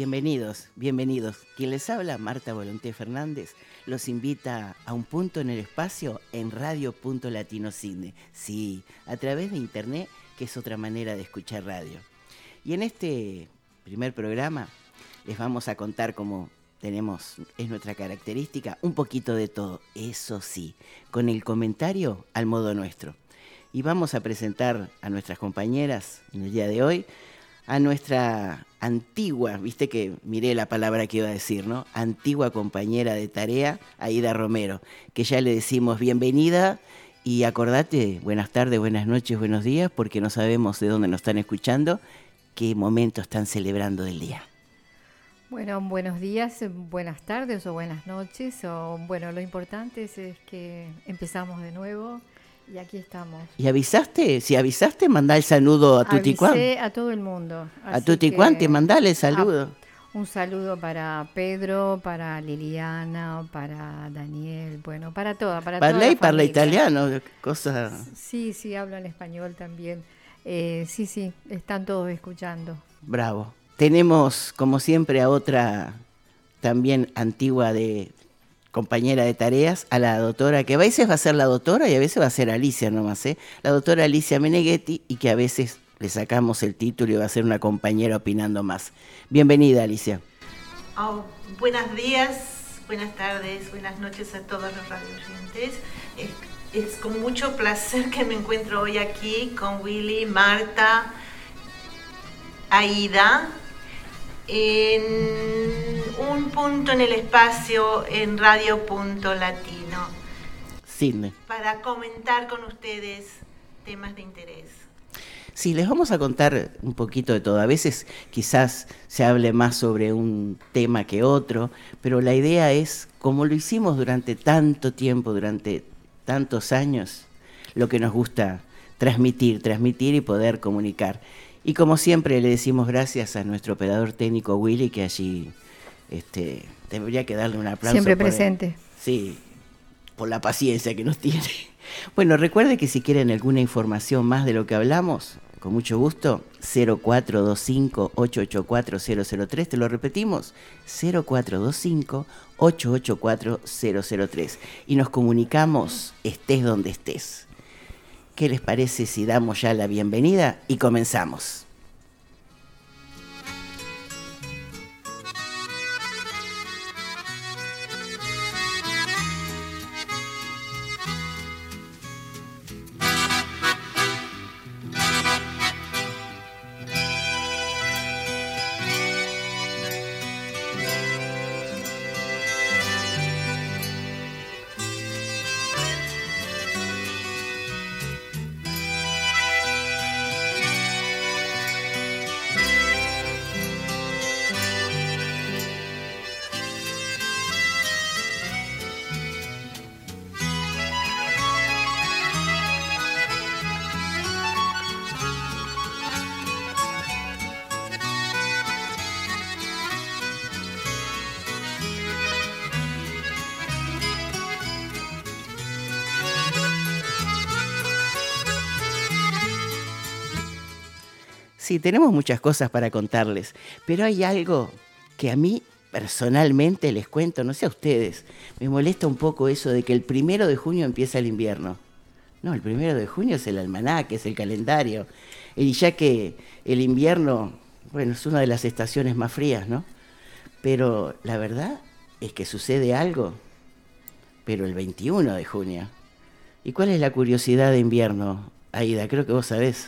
Bienvenidos, bienvenidos. Quien les habla, Marta Volonté Fernández, los invita a un punto en el espacio en Radio Punto Latino Cine. Sí, a través de internet, que es otra manera de escuchar radio. Y en este primer programa les vamos a contar cómo tenemos, es nuestra característica, un poquito de todo, eso sí, con el comentario al modo nuestro. Y vamos a presentar a nuestras compañeras en el día de hoy a nuestra antigua, viste que miré la palabra que iba a decir, ¿no? Antigua compañera de tarea, Aida Romero, que ya le decimos bienvenida y acordate, buenas tardes, buenas noches, buenos días, porque no sabemos de dónde nos están escuchando, qué momento están celebrando del día. Bueno, buenos días, buenas tardes o buenas noches, o bueno, lo importante es, es que empezamos de nuevo y aquí estamos. ¿Y avisaste? Si avisaste, mandá el saludo a Tuticuán. a todo el mundo. A Tuticuán, te mandale el saludo. un saludo para Pedro, para Liliana, para Daniel, bueno, para toda, para Parla y parla italiano, cosas. Sí, sí, hablo en español también. Eh, sí, sí, están todos escuchando. Bravo. Tenemos, como siempre, a otra también antigua de compañera de tareas, a la doctora, que a veces va a ser la doctora y a veces va a ser Alicia nomás, ¿eh? la doctora Alicia Meneghetti, y que a veces le sacamos el título y va a ser una compañera opinando más. Bienvenida, Alicia. Oh, buenos días, buenas tardes, buenas noches a todos los radioyentes. Es, es con mucho placer que me encuentro hoy aquí con Willy, Marta, Aida, en un punto en el espacio en Radio Punto Latino. Cine. Para comentar con ustedes temas de interés. Sí, les vamos a contar un poquito de todo. A veces quizás se hable más sobre un tema que otro, pero la idea es, como lo hicimos durante tanto tiempo, durante tantos años, lo que nos gusta transmitir, transmitir y poder comunicar. Y como siempre le decimos gracias a nuestro operador técnico Willy, que allí este, debería que darle un aplauso. Siempre presente. sí, por la paciencia que nos tiene. Bueno, recuerde que si quieren alguna información más de lo que hablamos, con mucho gusto, 0425-884-003, te lo repetimos, 0425-884-003. Y nos comunicamos, estés donde estés. ¿Qué les parece si damos ya la bienvenida y comenzamos? Sí, tenemos muchas cosas para contarles, pero hay algo que a mí personalmente les cuento, no sé a ustedes, me molesta un poco eso de que el primero de junio empieza el invierno. No, el primero de junio es el almanaque, es el calendario. Y ya que el invierno, bueno, es una de las estaciones más frías, ¿no? Pero la verdad es que sucede algo, pero el 21 de junio. ¿Y cuál es la curiosidad de invierno, Aida? Creo que vos sabés.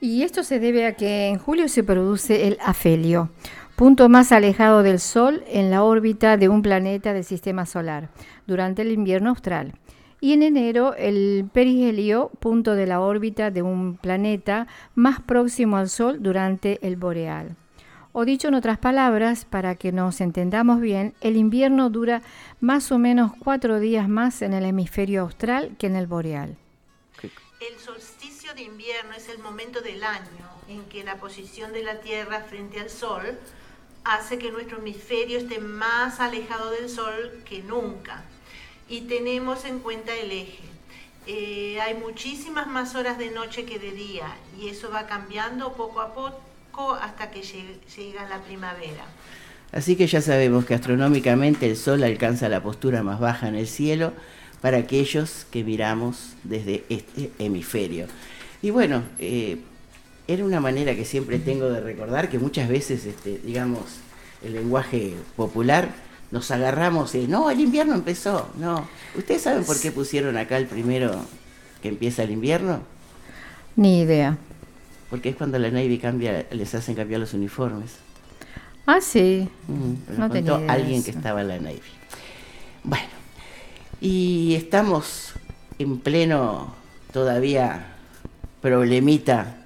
Y esto se debe a que en julio se produce el afelio, punto más alejado del Sol en la órbita de un planeta del sistema solar, durante el invierno austral. Y en enero el perihelio, punto de la órbita de un planeta más próximo al Sol durante el boreal. O dicho en otras palabras, para que nos entendamos bien, el invierno dura más o menos cuatro días más en el hemisferio austral que en el boreal. El invierno es el momento del año en que la posición de la Tierra frente al Sol hace que nuestro hemisferio esté más alejado del Sol que nunca. Y tenemos en cuenta el eje. eh, hay muchísimas más horas de noche que de día y eso va cambiando poco a poco hasta que llega la primavera. Así que ya sabemos que astronómicamente el Sol alcanza la postura más baja en el cielo para aquellos que miramos desde este hemisferio. Y bueno, eh, era una manera que siempre tengo de recordar que muchas veces, este, digamos, el lenguaje popular, nos agarramos y, no, el invierno empezó, no. ¿Ustedes saben por qué pusieron acá el primero que empieza el invierno? Ni idea. Porque es cuando la Navy cambia, les hacen cambiar los uniformes. Ah, sí. Mm, no tenía alguien que estaba en la Navy. Bueno, y estamos en pleno todavía problemita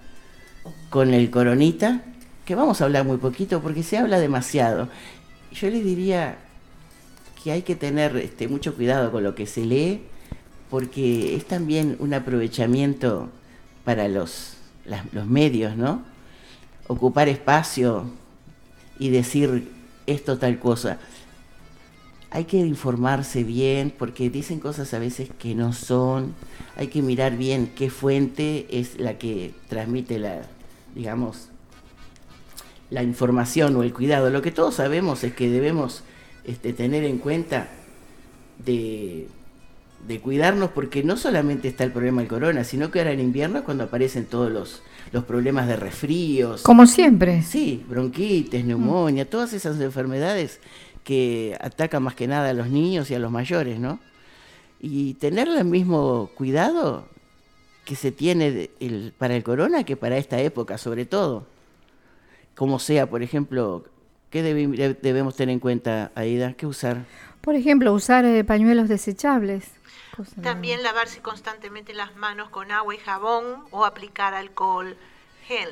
con el coronita, que vamos a hablar muy poquito porque se habla demasiado. Yo les diría que hay que tener este, mucho cuidado con lo que se lee, porque es también un aprovechamiento para los, los medios, ¿no? Ocupar espacio y decir esto tal cosa. Hay que informarse bien porque dicen cosas a veces que no son. Hay que mirar bien qué fuente es la que transmite la, digamos, la información o el cuidado. Lo que todos sabemos es que debemos este, tener en cuenta de, de, cuidarnos porque no solamente está el problema del corona, sino que ahora en invierno es cuando aparecen todos los, los problemas de resfríos. Como siempre. Sí, bronquitis, neumonía, todas esas enfermedades que atacan más que nada a los niños y a los mayores, ¿no? Y tener el mismo cuidado que se tiene para el corona que para esta época, sobre todo. Como sea, por ejemplo, ¿qué debemos tener en cuenta, Aida? ¿Qué usar? Por ejemplo, usar eh, pañuelos desechables. También lavarse constantemente las manos con agua y jabón o aplicar alcohol gel.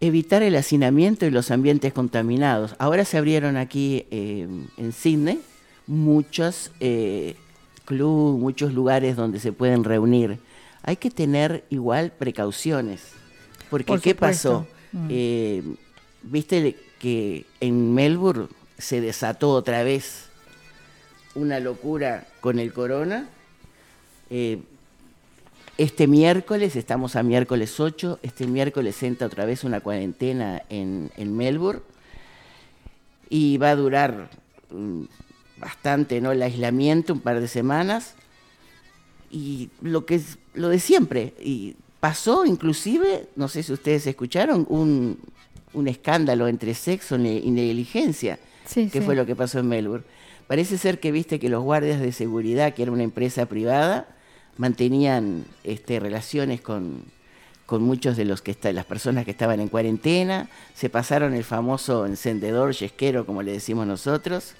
Evitar el hacinamiento y los ambientes contaminados. Ahora se abrieron aquí eh, en Sydney muchos eh, clubes, muchos lugares donde se pueden reunir. Hay que tener igual precauciones. Porque ¿qué pasó? Mm. Eh, Viste que en Melbourne se desató otra vez una locura con el corona. Este miércoles, estamos a miércoles 8, este miércoles entra otra vez una cuarentena en, Melbourne y va a durar mm, bastante ¿no? el aislamiento, un par de semanas. Y lo que es lo de siempre, y pasó inclusive, no sé si ustedes escucharon, un, escándalo entre sexo y negligencia, que fue lo que pasó en Melbourne. Parece ser que viste que los guardias de seguridad, que era una empresa privada, mantenían este, relaciones con, con muchos de los que está, las personas que estaban en cuarentena, se pasaron el famoso encendedor yesquero, como le decimos nosotros,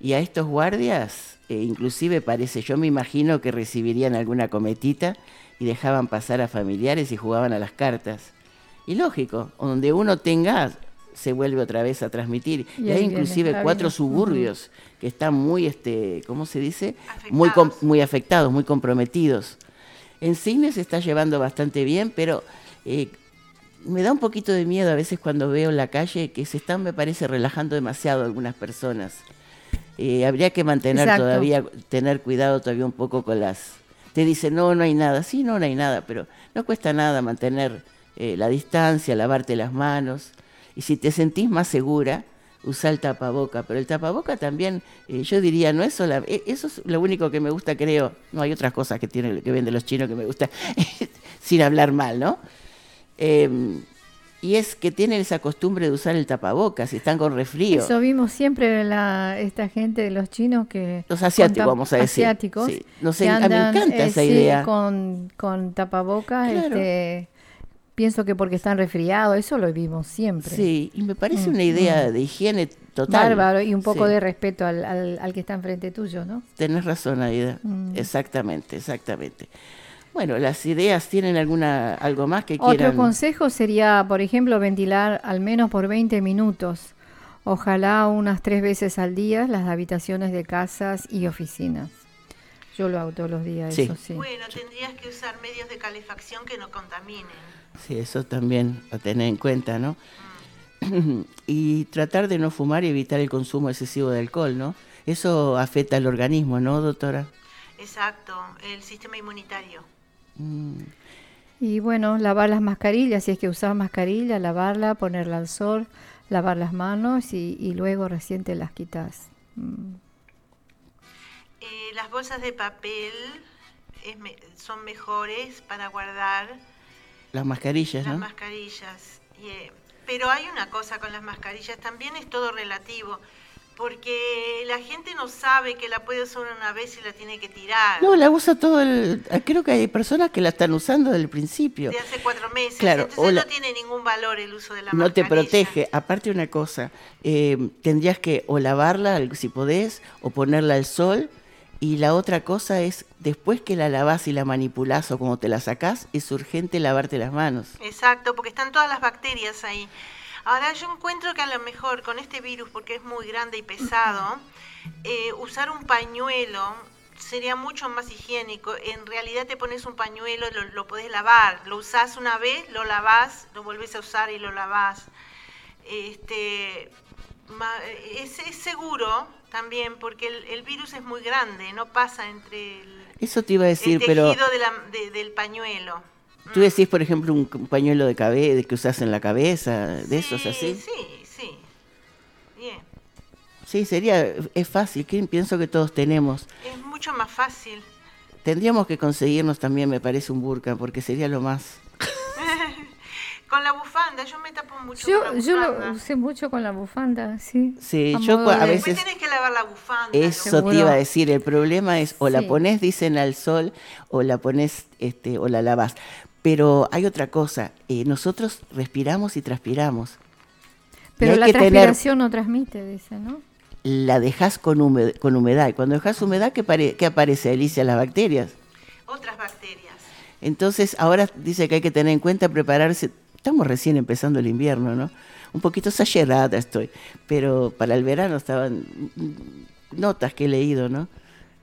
y a estos guardias, eh, inclusive parece, yo me imagino que recibirían alguna cometita y dejaban pasar a familiares y jugaban a las cartas. Y lógico, donde uno tenga se vuelve otra vez a transmitir. Y, hay inclusive cuatro suburbios que están muy, este, ¿cómo se dice? Muy, muy afectados, muy comprometidos. En cine se está llevando bastante bien, pero eh, me da un poquito de miedo a veces cuando veo en la calle que se están, me parece, relajando demasiado algunas personas. Eh, habría que mantener todavía, tener cuidado todavía un poco con las... Te dicen, no, no hay nada. Sí, no, no hay nada, pero no cuesta nada mantener eh, la distancia, lavarte las manos. Y si te sentís más segura, usa el tapaboca. Pero el tapaboca también, eh, yo diría, no es solo, eh, eso es lo único que me gusta, creo. No hay otras cosas que tienen, que venden los chinos que me gusta, sin hablar mal, ¿no? Em, y es que tienen esa costumbre de usar el tapabocas y están con refrío. Eso vimos siempre la, esta gente de los chinos que... Los asiáticos, vamos a decir. Asiáticos. No sé, a mí me encanta eh, esa idea. Con, con tapabocas, este, pienso que porque están resfriados, eso lo vimos siempre. Sí, y me parece una idea mm. de higiene total. Bárbaro, y un poco de respeto al, al, que está enfrente tuyo, ¿no? Tenés razón, Aida. Mm. Exactamente, exactamente. Bueno, las ideas tienen alguna algo más que quieran. Otro consejo sería, por ejemplo, ventilar al menos por 20 minutos. Ojalá unas tres veces al día las habitaciones de casas y oficinas. Yo lo hago todos los días, eso sí. Bueno, tendrías que usar medios de calefacción que no contaminen. Sí, eso también a tener en cuenta, ¿no? y tratar de no fumar y evitar el consumo excesivo de alcohol, ¿no? Eso afecta al organismo, ¿no, doctora? Exacto, el sistema inmunitario. Mm. Y bueno, lavar las mascarillas, si es que usas mascarilla, lavarla, ponerla al sol, lavar las manos y, luego recién te las quitas. Mm. Eh, las bolsas de papel son mejores para guardar. Las mascarillas, las mascarillas. Eh, pero hay una cosa con las mascarillas, también es todo relativo porque la gente no sabe que la puede usar una vez y la tiene que tirar. No, la usa todo el... Creo que hay personas que la están usando desde el principio. De hace cuatro meses. Claro, Entonces no tiene ningún valor el uso de la No te protege. Aparte una cosa, eh, tendrías que o lavarla si podés o ponerla al sol. Y la otra cosa es, después que la lavas y la manipulás o como te la sacás, es urgente lavarte las manos. Exacto, porque están todas las bacterias ahí. Ahora yo encuentro que a lo mejor con este virus, porque es muy grande y pesado, eh, usar un pañuelo sería mucho más higiénico. En realidad te pones un pañuelo, lo, lo podés lavar, lo usás una vez, lo lavás, lo volvés a usar y lo lavás. Este, es, seguro también porque el, virus es muy grande, no pasa entre el, Eso te iba a decir, tejido del pañuelo. Tú decís, por ejemplo, un pañuelo de cabeza que usas en la cabeza, de esos así. Sí, sí. Bien. Sí, sería, es fácil, que pienso que todos tenemos. Es mucho más fácil. Tendríamos que conseguirnos también, me parece, un burka, porque sería lo más... con la bufanda, yo me tapo mucho yo, con la Yo lo usé mucho con la bufanda, sí. Sí, yo a veces... tenés que lavar la bufanda. Eso te iba a decir, el problema es o la pones, dicen, al sol, o la pones, este, o la lavas. Pero hay otra cosa, eh, nosotros respiramos y transpiramos. Pero la transpiración no transmite, dice, ¿no? La dejas con, con humedad. Y cuando dejas humedad, ¿qué, ¿qué aparece, Alicia? Las bacterias. Otras bacterias. Entonces, ahora dice que hay que tener en cuenta prepararse. Estamos recién empezando el invierno, ¿no? Un poquito exagerada estoy, pero para el verano estaban notas que he leído, ¿no?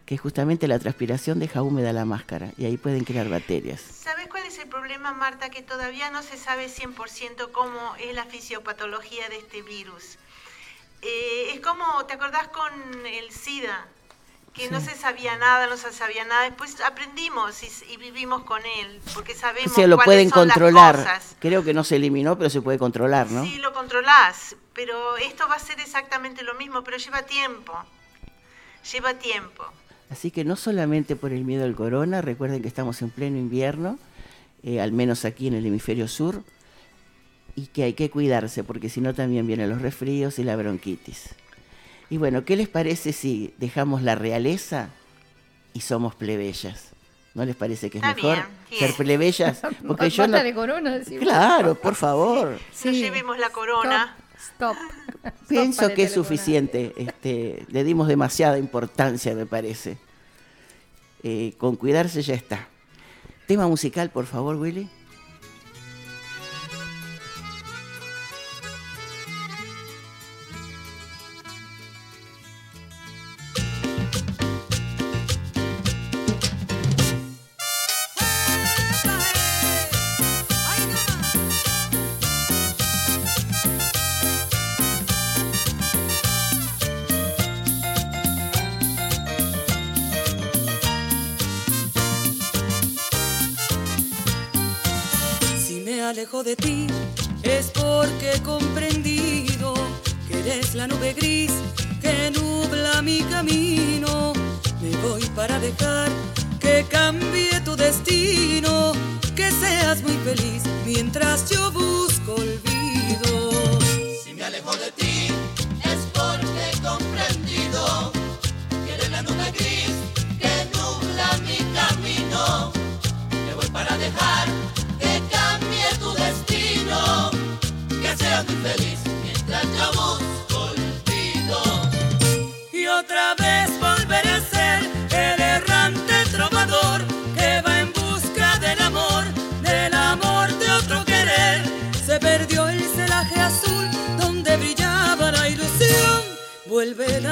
que justamente la transpiración deja húmeda la máscara y ahí pueden crear bacterias. ¿Sabes cuál es el problema, Marta? Que todavía no se sabe 100% cómo es la fisiopatología de este virus. Eh, es como, ¿te acordás con el SIDA? Que no se sabía nada, no se sabía nada. Después aprendimos y, vivimos con él, porque sabemos o lo pueden controlar. Creo que no se eliminó, pero se puede controlar, ¿no? Sí, lo controlás, pero esto va a ser exactamente lo mismo, pero lleva tiempo. Lleva tiempo. Así que no solamente por el miedo al corona, recuerden que estamos en pleno invierno, eh, al menos aquí en el hemisferio sur, y que hay que cuidarse porque si no también vienen los resfríos y la bronquitis. Y bueno, ¿qué les parece si dejamos la realeza y somos plebeyas? ¿No les parece que es mejor ser plebeyas? Porque yo no... de corona, Claro, por favor. Sí. llevemos la corona. Stop. Pienso que es suficiente. Este, le dimos demasiada importancia, me parece. Eh, con cuidarse ya está. Tema musical, por favor, Willy.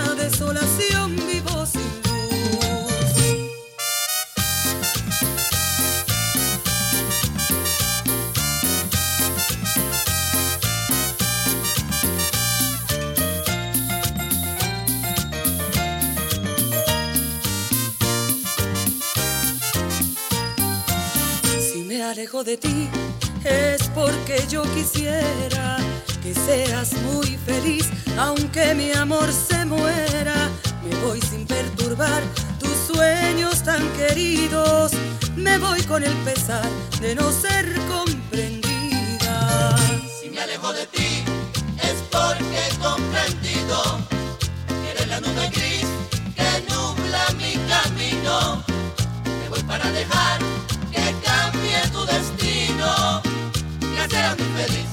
La desolación vivo sin luz. Si me alejo de ti es porque yo quisiera que seas muy feliz, aunque mi amor se muera. Me voy sin perturbar tus sueños tan queridos, me voy con el pesar de no ser comprendida. Si me alejo de ti es porque he comprendido que eres la nube gris que nubla mi camino. Me voy para dejar que cambie tu destino, que serás muy feliz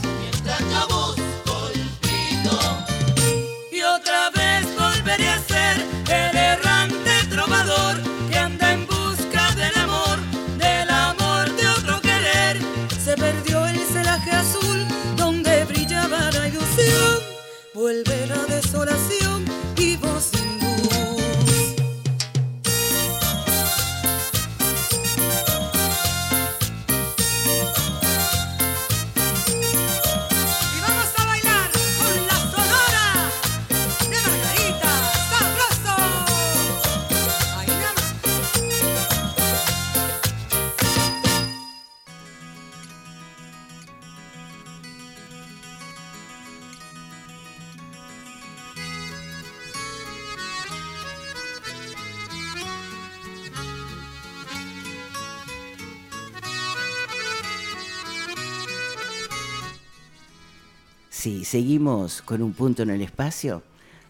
Con un punto en el espacio,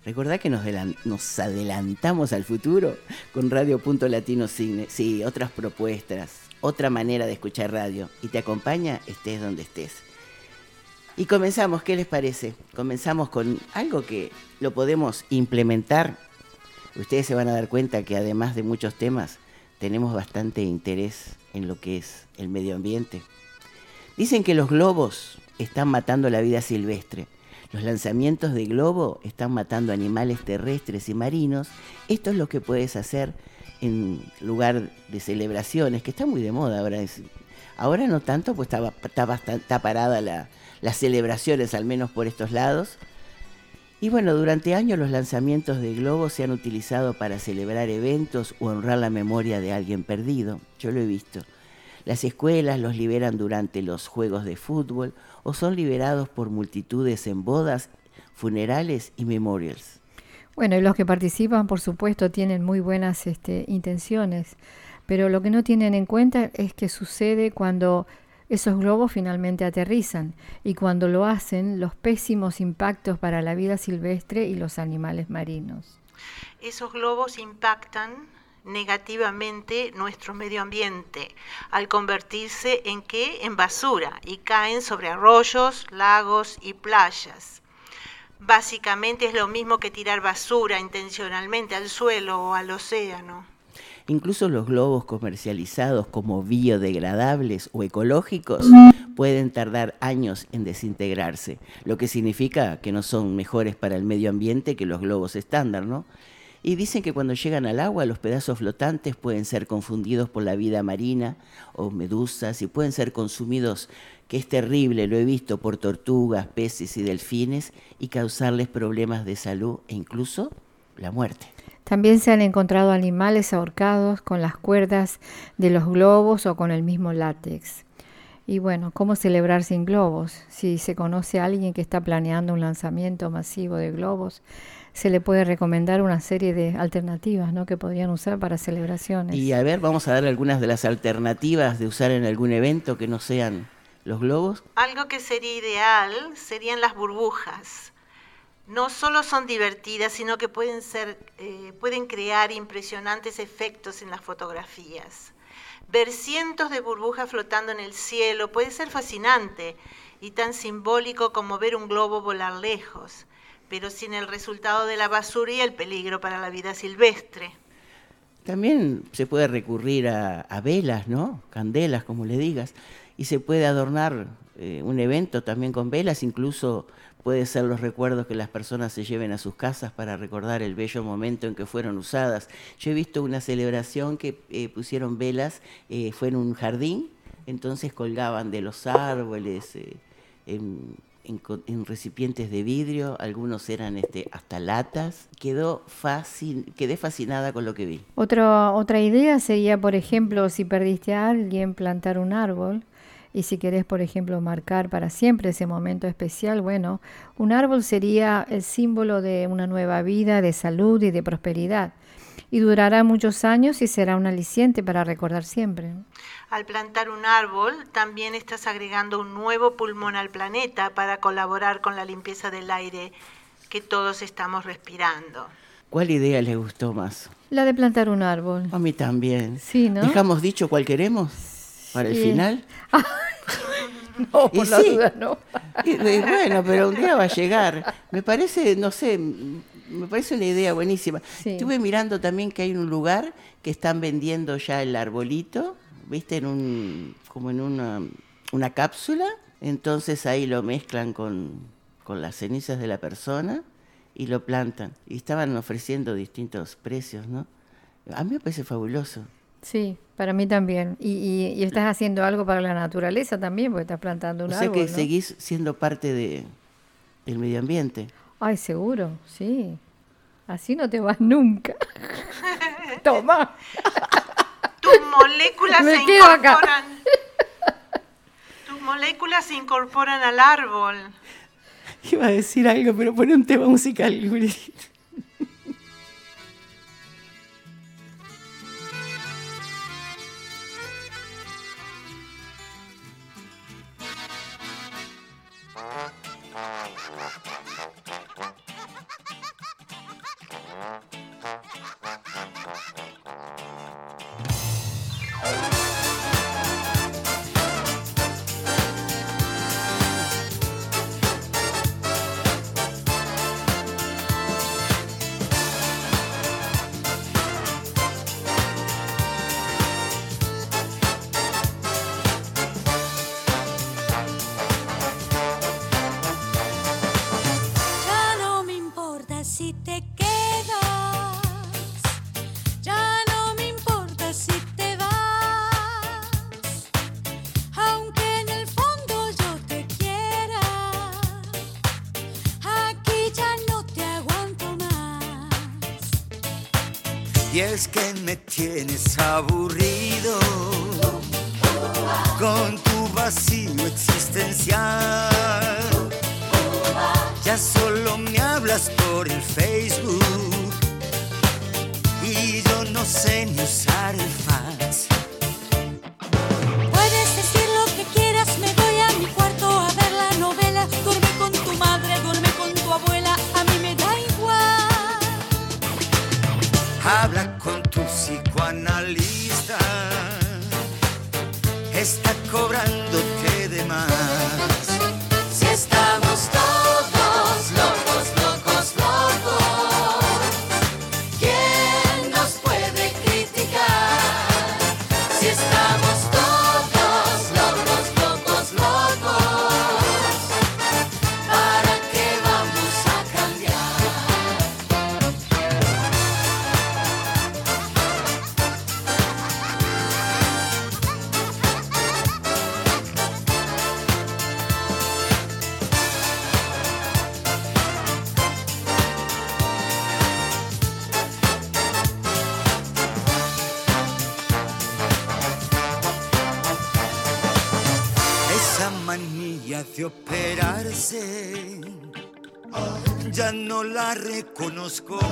recordá que nos, nos adelantamos al futuro con Radio Punto Latino Cine. Sí, otras propuestas, otra manera de escuchar radio. Y te acompaña estés donde estés. Y comenzamos, ¿qué les parece? Comenzamos con algo que lo podemos implementar. Ustedes se van a dar cuenta que además de muchos temas, tenemos bastante interés en lo que es el medio ambiente. Dicen que los globos están matando la vida silvestre. Los lanzamientos de globo están matando animales terrestres y marinos. Esto es lo que puedes hacer en lugar de celebraciones, que está muy de moda ahora. Ahora no tanto, pues está, está, bastan- está parada la- las celebraciones, al menos por estos lados. Y bueno, durante años los lanzamientos de globos se han utilizado para celebrar eventos o honrar la memoria de alguien perdido. Yo lo he visto. Las escuelas los liberan durante los juegos de fútbol o son liberados por multitudes en bodas, funerales y memorials. Bueno, y los que participan, por supuesto, tienen muy buenas este, intenciones, pero lo que no tienen en cuenta es que sucede cuando esos globos finalmente aterrizan y cuando lo hacen los pésimos impactos para la vida silvestre y los animales marinos. Esos globos impactan negativamente nuestro medio ambiente al convertirse en qué? En basura y caen sobre arroyos, lagos y playas. Básicamente es lo mismo que tirar basura intencionalmente al suelo o al océano. Incluso los globos comercializados como biodegradables o ecológicos pueden tardar años en desintegrarse, lo que significa que no son mejores para el medio ambiente que los globos estándar, ¿no? Y dicen que cuando llegan al agua los pedazos flotantes pueden ser confundidos por la vida marina o medusas y pueden ser consumidos, que es terrible, lo he visto, por tortugas, peces y delfines y causarles problemas de salud e incluso la muerte. También se han encontrado animales ahorcados con las cuerdas de los globos o con el mismo látex. Y bueno, ¿cómo celebrar sin globos? Si se conoce a alguien que está planeando un lanzamiento masivo de globos, se le puede recomendar una serie de alternativas ¿no? que podrían usar para celebraciones. Y a ver, vamos a dar algunas de las alternativas de usar en algún evento que no sean los globos. Algo que sería ideal serían las burbujas. No solo son divertidas, sino que pueden, ser, eh, pueden crear impresionantes efectos en las fotografías. Ver cientos de burbujas flotando en el cielo puede ser fascinante y tan simbólico como ver un globo volar lejos, pero sin el resultado de la basura y el peligro para la vida silvestre. También se puede recurrir a, velas, ¿no? Candelas, como le digas. Y se puede adornar eh, un evento también con velas, incluso puede ser los recuerdos que las personas se lleven a sus casas para recordar el bello momento en que fueron usadas. Yo he visto una celebración que eh, pusieron velas, eh, fue en un jardín, entonces colgaban de los árboles, en, recipientes de vidrio, algunos eran este, hasta latas. Quedó fascin- quedé fascinada con lo que vi. Otra, otra idea sería, por ejemplo, si perdiste a alguien, plantar un árbol. Y si querés, por ejemplo, marcar para siempre ese momento especial, bueno, un árbol sería el símbolo de una nueva vida, de salud y de prosperidad. Y durará muchos años y será un aliciente para recordar siempre. Al plantar un árbol, también estás agregando un nuevo pulmón al planeta para colaborar con la limpieza del aire que todos estamos respirando. ¿Cuál idea les gustó más? La de plantar un árbol. A mí también. Sí, ¿no? ¿Dejamos dicho cuál queremos para el final? No, Y por la sí. duda, no. Y, y bueno, pero un día va a llegar. Me parece, no sé, me parece una idea buenísima. Sí. Estuve mirando también que hay un lugar que están vendiendo ya el arbolito, ¿viste? En un, como en una, una cápsula. Entonces ahí lo mezclan con, con las cenizas de la persona y lo plantan. Y estaban ofreciendo distintos precios, ¿no? A mí me parece fabuloso. Sí, para mí también. Y, y- y estás haciendo algo para la naturaleza también, porque estás plantando un o sea árbol. que ¿no? seguís siendo parte de, del medio ambiente. Ay, seguro, sí. Así no te vas nunca. Toma. Tus moléculas Me se quedo acá. incorporan. Tus moléculas se incorporan al árbol. Iba a decir algo, pero pone un tema musical. Si te quedas, ya no me importa si te vas, aunque en el fondo yo te quiera, aquí ya no te aguanto más. Y es que me tienes aburrido con tu vacío existencial. Ya solo Facebook y yo no sé ni usar el fax.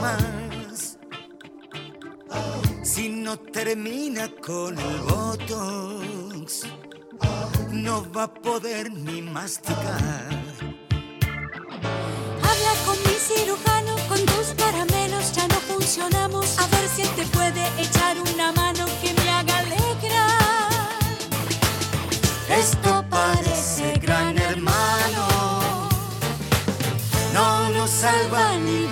Más. Si no termina con el botox, no va a poder ni masticar. Habla con mi cirujano, con tus caramelos ya no funcionamos. A ver si él te puede echar una mano que me haga alegrar. Esto parece gran hermano. No nos salva ni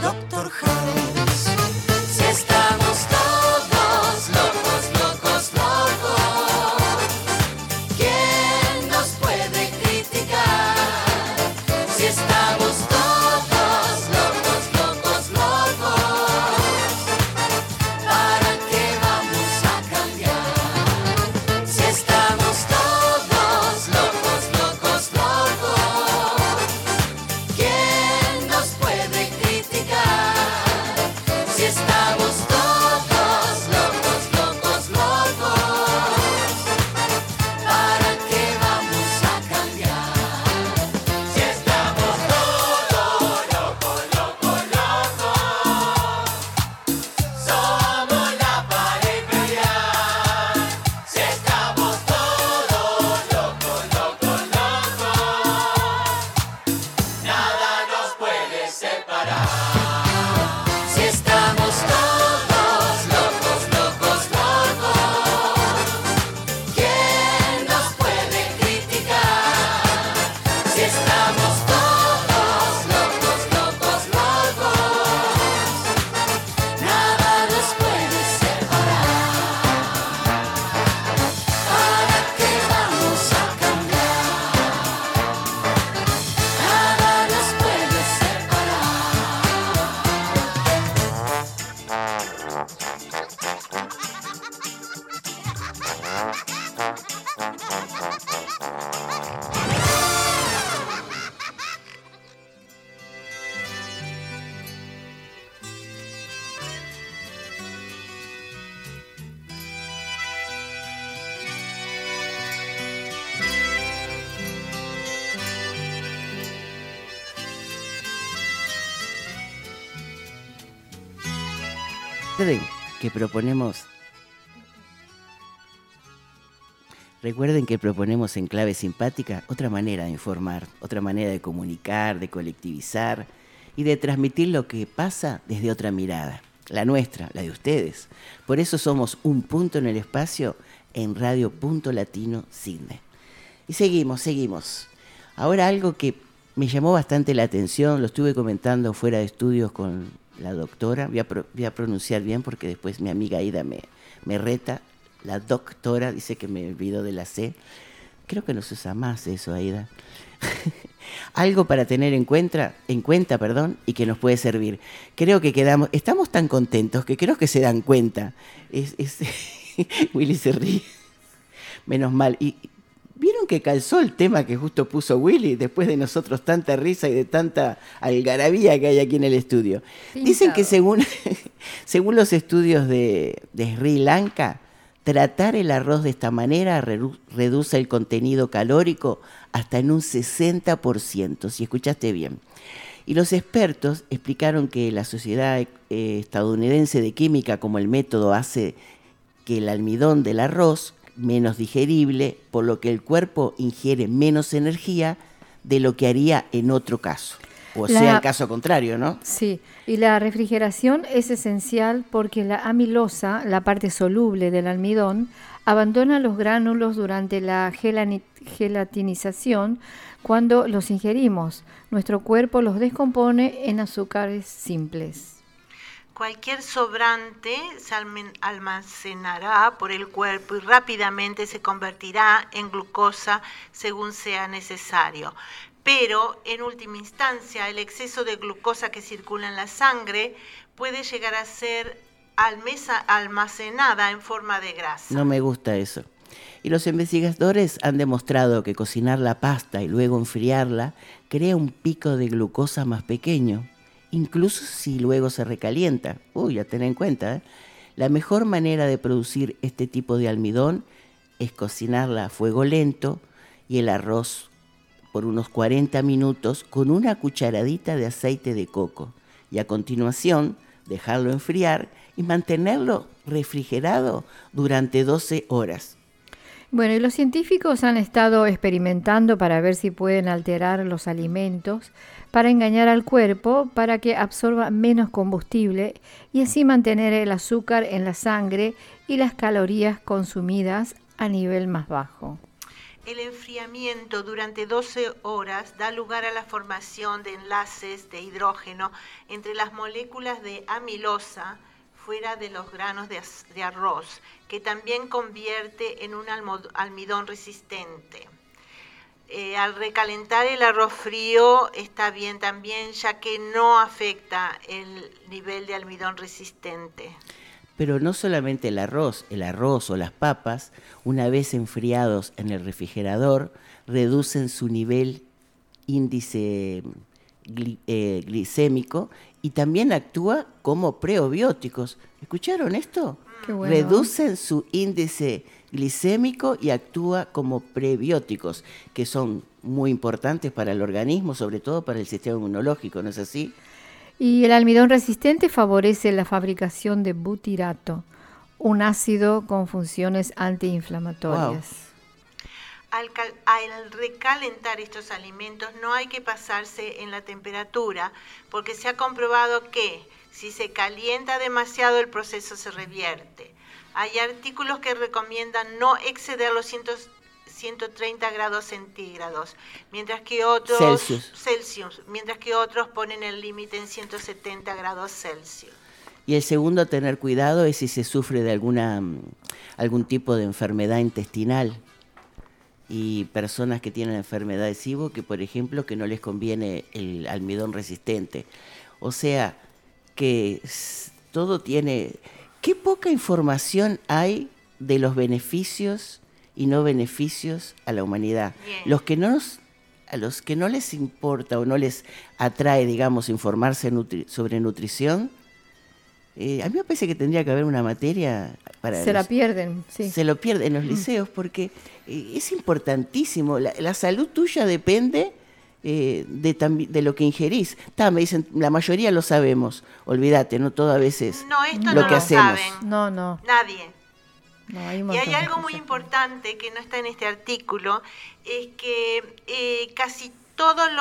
que proponemos Recuerden que proponemos en clave simpática otra manera de informar, otra manera de comunicar, de colectivizar y de transmitir lo que pasa desde otra mirada, la nuestra, la de ustedes. Por eso somos un punto en el espacio en Radio Punto Latino Cine. Y seguimos, seguimos. Ahora algo que me llamó bastante la atención, lo estuve comentando fuera de estudios con la doctora, voy a, pronunciar bien porque después mi amiga Aida me, me reta, la doctora dice que me olvido de la C. Creo que no se usa más eso, Aida. Algo para tener en cuenta, en cuenta, perdón, y que nos puede servir. Creo que quedamos, estamos tan contentos que creo que se dan cuenta. Es, Willy se ríe. Menos mal. Y vieron que calzó el tema que justo puso Willy después de nosotros tanta risa y de tanta algarabía que hay aquí en el estudio. Dicen que según, según los estudios de, de Sri Lanka, Tratar el arroz de esta manera reduce el contenido calórico hasta en un 60%, si escuchaste bien. Y los expertos explicaron que la Sociedad eh, Estadounidense de Química como el método hace que el almidón del arroz menos digerible, por lo que el cuerpo ingiere menos energía de lo que haría en otro caso. O sea, el caso contrario, ¿no? Sí, y la refrigeración es esencial porque la amilosa, la parte soluble del almidón, abandona los gránulos durante la gelatinización cuando los ingerimos. Nuestro cuerpo los descompone en azúcares simples. Cualquier sobrante se almacenará por el cuerpo y rápidamente se convertirá en glucosa según sea necesario pero en última instancia el exceso de glucosa que circula en la sangre puede llegar a ser almacenada en forma de grasa. No me gusta eso. Y los investigadores han demostrado que cocinar la pasta y luego enfriarla crea un pico de glucosa más pequeño, incluso si luego se recalienta. Uy, ya ten en cuenta. ¿eh? La mejor manera de producir este tipo de almidón es cocinarla a fuego lento y el arroz por unos 40 minutos con una cucharadita de aceite de coco y a continuación dejarlo enfriar y mantenerlo refrigerado durante 12 horas. Bueno, y los científicos han estado experimentando para ver si pueden alterar los alimentos para engañar al cuerpo para que absorba menos combustible y así mantener el azúcar en la sangre y las calorías consumidas a nivel más bajo. El enfriamiento durante 12 horas da lugar a la formación de enlaces de hidrógeno entre las moléculas de amilosa fuera de los granos de, arroz, que también convierte en un almidón resistente. Eh, al recalentar el arroz frío está bien también, ya que no afecta el nivel de almidón resistente. Pero no solamente el arroz, el arroz o las papas, una vez enfriados en el refrigerador, reducen su nivel índice eh, glicémico y también actúa como prebióticos. ¿Escucharon esto? Reducen su índice glicémico y actúa como prebióticos, que son muy importantes para el organismo, sobre todo para el sistema inmunológico, ¿no es así? Y el almidón resistente favorece la fabricación de butirato, un ácido con funciones antiinflamatorias. Al, recalentar estos alimentos no hay que pasarse en la temperatura porque se ha comprobado que si se calienta demasiado el proceso se revierte. Hay artículos que recomiendan no exceder los 130 grados centígrados, mientras que otros Celsius, mientras que otros ponen el límite en 170 grados Celsius. Y el segundo a tener cuidado es si se sufre de alguna mm, algún tipo de enfermedad intestinal y personas que tienen enfermedad de SIBO que por ejemplo que no les conviene el almidón resistente. O sea, que todo tiene qué poca información hay de los beneficios y no beneficios a la humanidad. Los que no a los que no les importa o no les atrae, digamos, informarse sobre nutrición, eh, a mí me parece que tendría que haber una materia para... Se la pierden, sí. Se lo pierden en los mm. liceos porque eh, es importantísimo. La, salud tuya depende eh, de, de lo que ingerís. Ta, me dicen, la mayoría lo sabemos, olvídate, no todo a veces No, esto lo no que lo hacemos. saben. No, no, Nadie. no, hay Y hay algo muy importante que no está en este artículo, es que eh, casi todas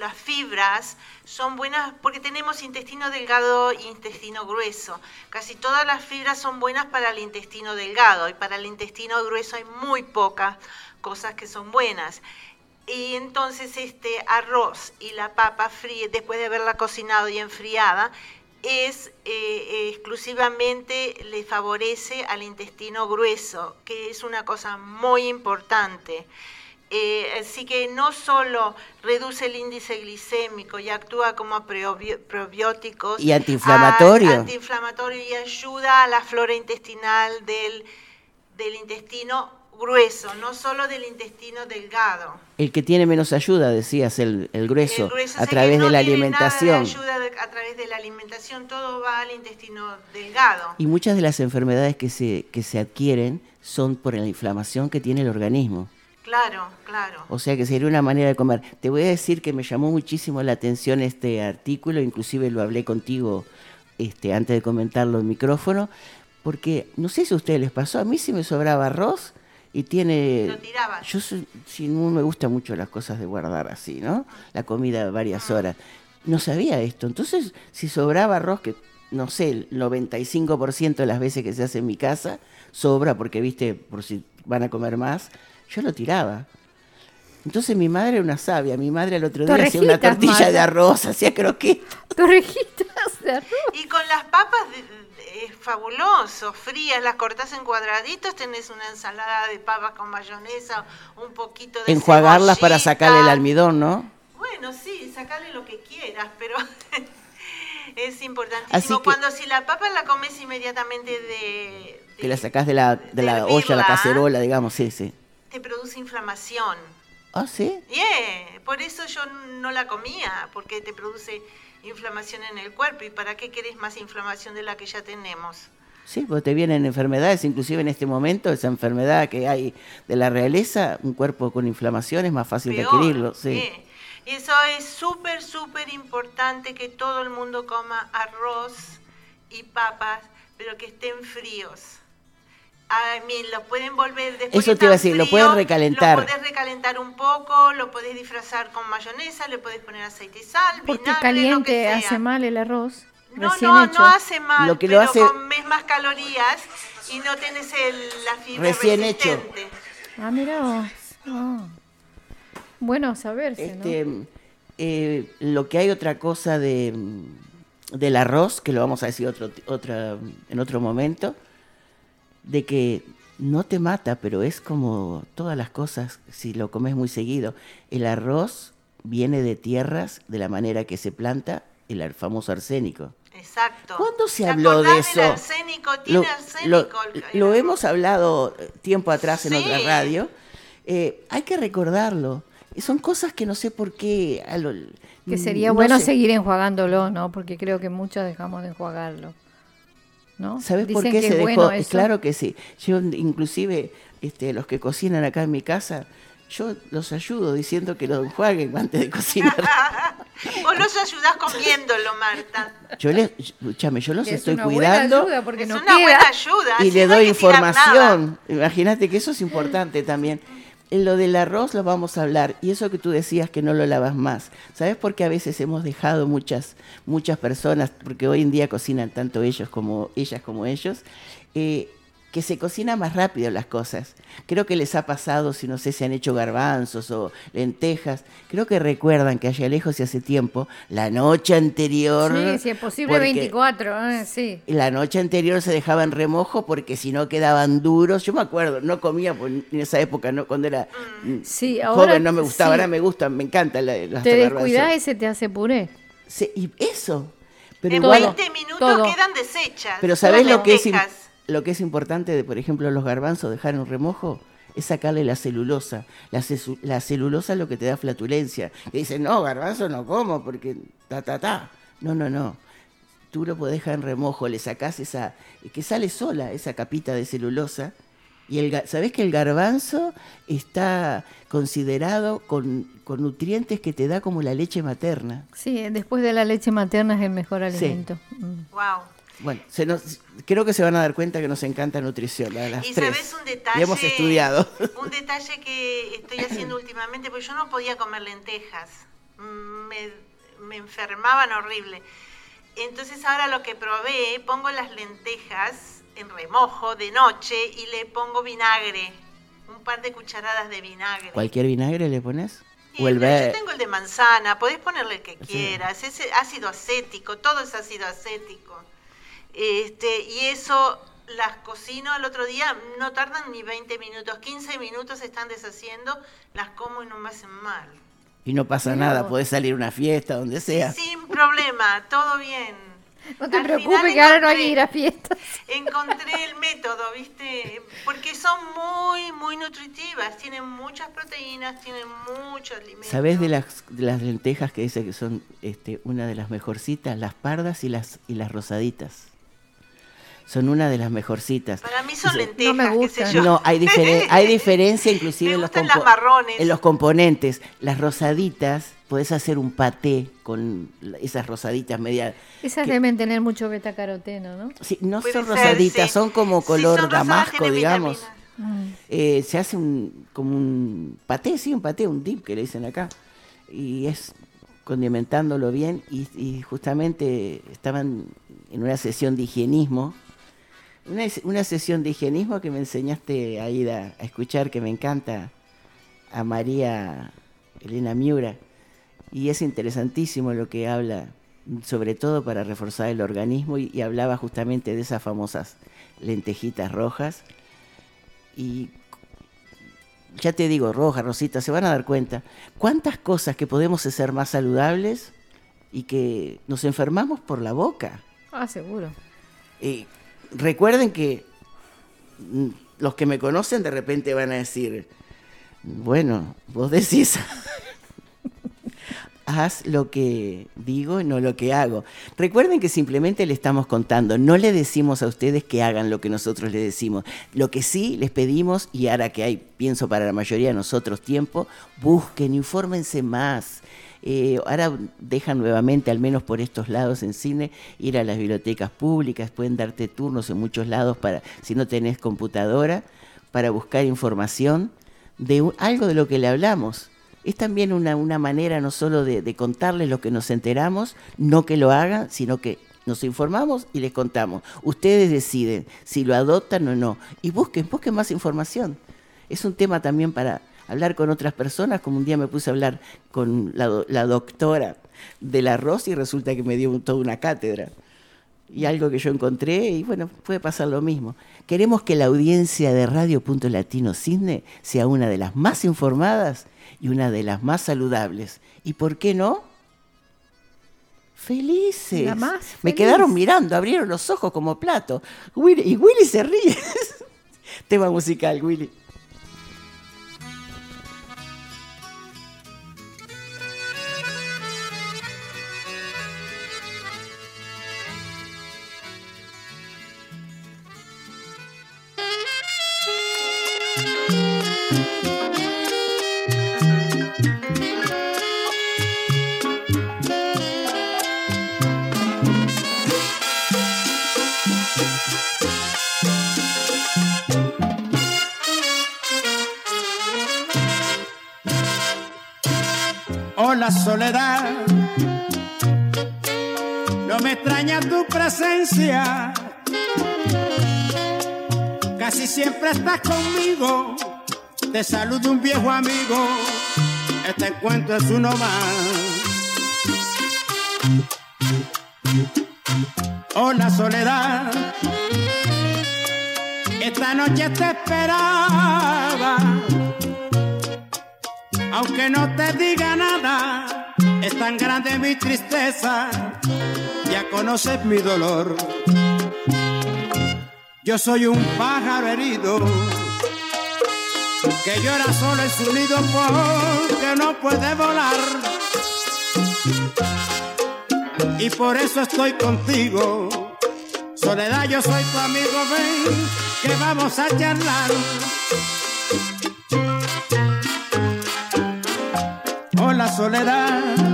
las fibras son buenas porque tenemos intestino delgado e intestino grueso. Casi todas las fibras son buenas para el intestino delgado y para el intestino grueso hay muy pocas cosas que son buenas. Y entonces este arroz y la papa fría, después de haberla cocinado y enfriada, es eh, exclusivamente le favorece al intestino grueso, que es una cosa muy importante. Eh, así que no solo reduce el índice glicémico y actúa como probióticos, Y antiinflamatorio. a- antiinflamatorio y ayuda a la flora intestinal del, del intestino grueso, no solo del intestino delgado. El que tiene menos ayuda, decías, el, el grueso, El grueso, a través no de la de alimentación. ayuda de- a través de la alimentación, todo va al intestino delgado. Y muchas de las enfermedades que se, que se adquieren son por la inflamación que tiene el organismo. Claro, claro. O sea que sería una manera de comer. Te voy a decir que me llamó muchísimo la atención este artículo, inclusive lo hablé contigo este, antes de comentarlo en micrófono, porque no sé si a ustedes les pasó, a mí sí me sobraba arroz y tiene... Lo tirabas. Yo soy- sí, no me gustan mucho las cosas de guardar así, ¿no? La comida varias Ah. horas. No sabía esto. Entonces, si sobraba arroz, que no sé, el 95% de las veces que se hace en mi casa, sobra porque, viste, por si van a comer más, yo lo tiraba. Entonces mi madre era una sabia, mi madre al otro día hacía una tortilla de arroz, hacía croquetas. Torrejitas de arroz. Y con las papas de- de- es fabuloso, frías, las cortás en cuadraditos, tenés una ensalada de papas con mayonesa, un poquito de Enjuagarlas para sacarle el almidón, ¿no? Bueno, sí, sacarle lo que quieras, pero es Así importantísimo. que- Cuando si la papa la comes inmediatamente de... de- Que la sacás de la, de la olla, la cacerola, digamos, sí, sí. Te produce inflamación. Ah, sí. Yeah, por eso yo no la comía, porque te produce inflamación en el cuerpo. ¿Y para qué querés más inflamación de la que ya tenemos? Sí, porque te vienen enfermedades, inclusive en este momento, esa enfermedad que hay de la realeza, un cuerpo con inflamación es más fácil Peor, de adquirirlo, sí. Y eso es súper, súper importante que todo el mundo coma arroz y papas, pero que estén fríos. A mí, lo pueden volver después Eso que te iba a decir, lo puedes recalentar. Lo podés recalentar un poco, lo podés disfrazar con mayonesa, le podés poner aceite y sal, Porque vinagre, lo caliente que sea. hace mal el arroz. No, recién no, hecho. no hace mal, Lo que lo pero hace- comes más calorías y no tenés el, la fibra Recién hecho. Ah, mira vos. Ah. Bueno saberse, ¿no? Este, eh, lo que hay otra cosa de, del arroz, que lo vamos a decir otro, otra, en otro momento, de que no te mata, pero es como todas las cosas, si lo comes muy seguido. El arroz viene de tierras de la manera que se planta el ar- famoso arsénico. Exacto. ¿Cuándo se ¿Te habló de eso? arsénico? Tiene lo- arsénico. lo hemos hablado eh, tiempo atrás en Sí. otra radio. Eh, hay que recordarlo. Y son cosas que no sé por qué. a lo- Que sería no bueno sé. seguir enjuagándolo, ¿no? Porque creo que muchos dejamos de enjuagarlo. ¿No? ¿Sabes por qué que se es dejó? bueno. Claro que sí. Yo, inclusive, este, los que cocinan acá en mi casa, yo los ayudo diciendo que lo enjuaguen antes de cocinar. Vos los ayudás comiéndolo, Marta. Yo les, escúchame, yo los es estoy una buena cuidando ayuda porque es no una queda. buena ayuda. y le doy información. Imagínate que eso es importante también. En lo del arroz lo vamos a hablar y eso que tú decías que no lo lavas más. ¿Sabes por qué a veces hemos dejado muchas muchas personas, porque hoy en día cocinan tanto ellos como ellas como ellos, eh, que se cocina más rápido las cosas. Creo que les ha pasado, si no sé si han hecho garbanzos o lentejas, creo que recuerdan que allá lejos y hace tiempo, la noche anterior... Sí, si es posible porque- 24, ¿eh? sí. la noche anterior se dejaba en remojo porque si no quedaban duros. Yo me acuerdo, no comía pues, en esa época, no cuando era mm, Sí, ahora joven, no me gustaba, sí. ahora me gustan, me encantan la- las Te descuidás y se te hace puré. Sí, y eso. Pero En igual, 20 minutos todo. quedan deshechas. pero ¿sabés lo que, es. Lo que es importante de, por ejemplo, los garbanzos dejar en remojo? Es sacarle la celulosa. La, la celulosa es lo que te da flatulencia. Que dicen, no, garbanzo no como porque ta, ta, ta. No, no, no. Tú lo podés dejar en remojo, le sacás esa, que sale sola esa capita de celulosa Y el, ga- ¿sabés que el garbanzo está considerado con, con nutrientes que te da como la leche materna? Sí, después de la leche materna es el mejor Sí. alimento. Mm. Wow. Bueno, se nos- creo que se van a dar cuenta que nos encanta nutrición, a las Y tres. sabes un detalle. Hemos estudiado. Un detalle que estoy haciendo últimamente, porque yo no podía comer lentejas. Me, me enfermaban horrible. Entonces ahora lo que probé, pongo las lentejas en remojo de noche y le pongo vinagre. Un par de cucharadas de vinagre. ¿Cualquier vinagre le pones? O el yo tengo el de manzana, podés ponerle el que quieras, es ácido acético, todo es ácido acético. Este, y eso las cocino el otro día, no tardan ni 20 minutos, 15 minutos se están deshaciendo, las como y no me hacen mal. Y no pasa nada, podés salir a una fiesta, donde sea. Sin problema, todo bien. No te Al preocupes que ahora no hay que ir a fiestas. Encontré el método, ¿viste? Porque son muy, muy nutritivas, tienen muchas proteínas, tienen muchos alimentos. ¿Sabés de las, de las lentejas que dice que son este, una de las mejorcitas? Las pardas y las, y las rosaditas. Son una de las mejorcitas. Para mí son lentejas, No me qué sé gustan. yo. No, hay, diferen- hay diferencia inclusive Me en los, las marrones. en los componentes. Las rosaditas, podés hacer un paté con esas rosaditas media... Esas que- deben tener mucho betacaroteno, ¿no? sí, no Puede son ser, rosaditas, sí. son como Sí, color son rosadas, damasco, digamos. Mm. Eh, se hace un, como un paté, sí, un paté, un dip que le dicen acá. Y es condimentándolo bien. Y, y justamente estaban en una sesión de higienismo. Una, una sesión de higienismo que me enseñaste a ir a, a escuchar, que me encanta, a María Elena Miura. Y es interesantísimo lo que habla, sobre todo para reforzar el organismo. Y, y hablaba justamente de esas famosas lentejitas rojas. Y ya te digo, Roja, Rosita, se van a dar cuenta cuántas cosas que podemos hacer más saludables y que nos enfermamos por la boca. Ah, seguro. Eh, recuerden que mm, los que me conocen de repente van a decir, bueno, vos decís, haz lo que digo no lo que hago. Recuerden que simplemente le estamos contando, no le decimos a ustedes que hagan lo que nosotros les decimos. Lo que sí les pedimos, y ahora que hay, pienso para la mayoría de nosotros tiempo, busquen, infórmense más. Eh, ahora dejan nuevamente, al menos por estos lados en cine, ir a las bibliotecas públicas, pueden darte turnos en muchos lados para, si no tenés computadora, para buscar información de algo de lo que le hablamos. Es también una, una manera no solo de, de contarles lo que nos enteramos, no que lo hagan, sino que nos informamos y les contamos. Ustedes deciden si lo adoptan o no. Y busquen, busquen más información. Es un tema también para hablar con otras personas, como un día me puse a hablar con la, do- la doctora del arroz y resulta que me dio un- toda una cátedra. Y algo que yo encontré, y bueno, puede pasar lo mismo. Queremos que la audiencia de Radio Punto Latino Cisne sea una de las más informadas y una de las más saludables. ¿Y por qué no? Felices. La más Me quedaron mirando, abrieron los ojos como plato. Willy- y Willy se ríe. Tema musical, Willy. Casi siempre estás conmigo, te saluda un viejo amigo, este encuentro es uno más. Hola soledad, esta noche te esperaba. Aunque no te diga nada, es tan grande mi tristeza, ya conoces mi dolor. Yo soy un pájaro herido, que llora solo en su nido porque no puede volar. Y por eso estoy contigo, soledad yo soy tu amigo, ven, que vamos a charlar. Hola soledad,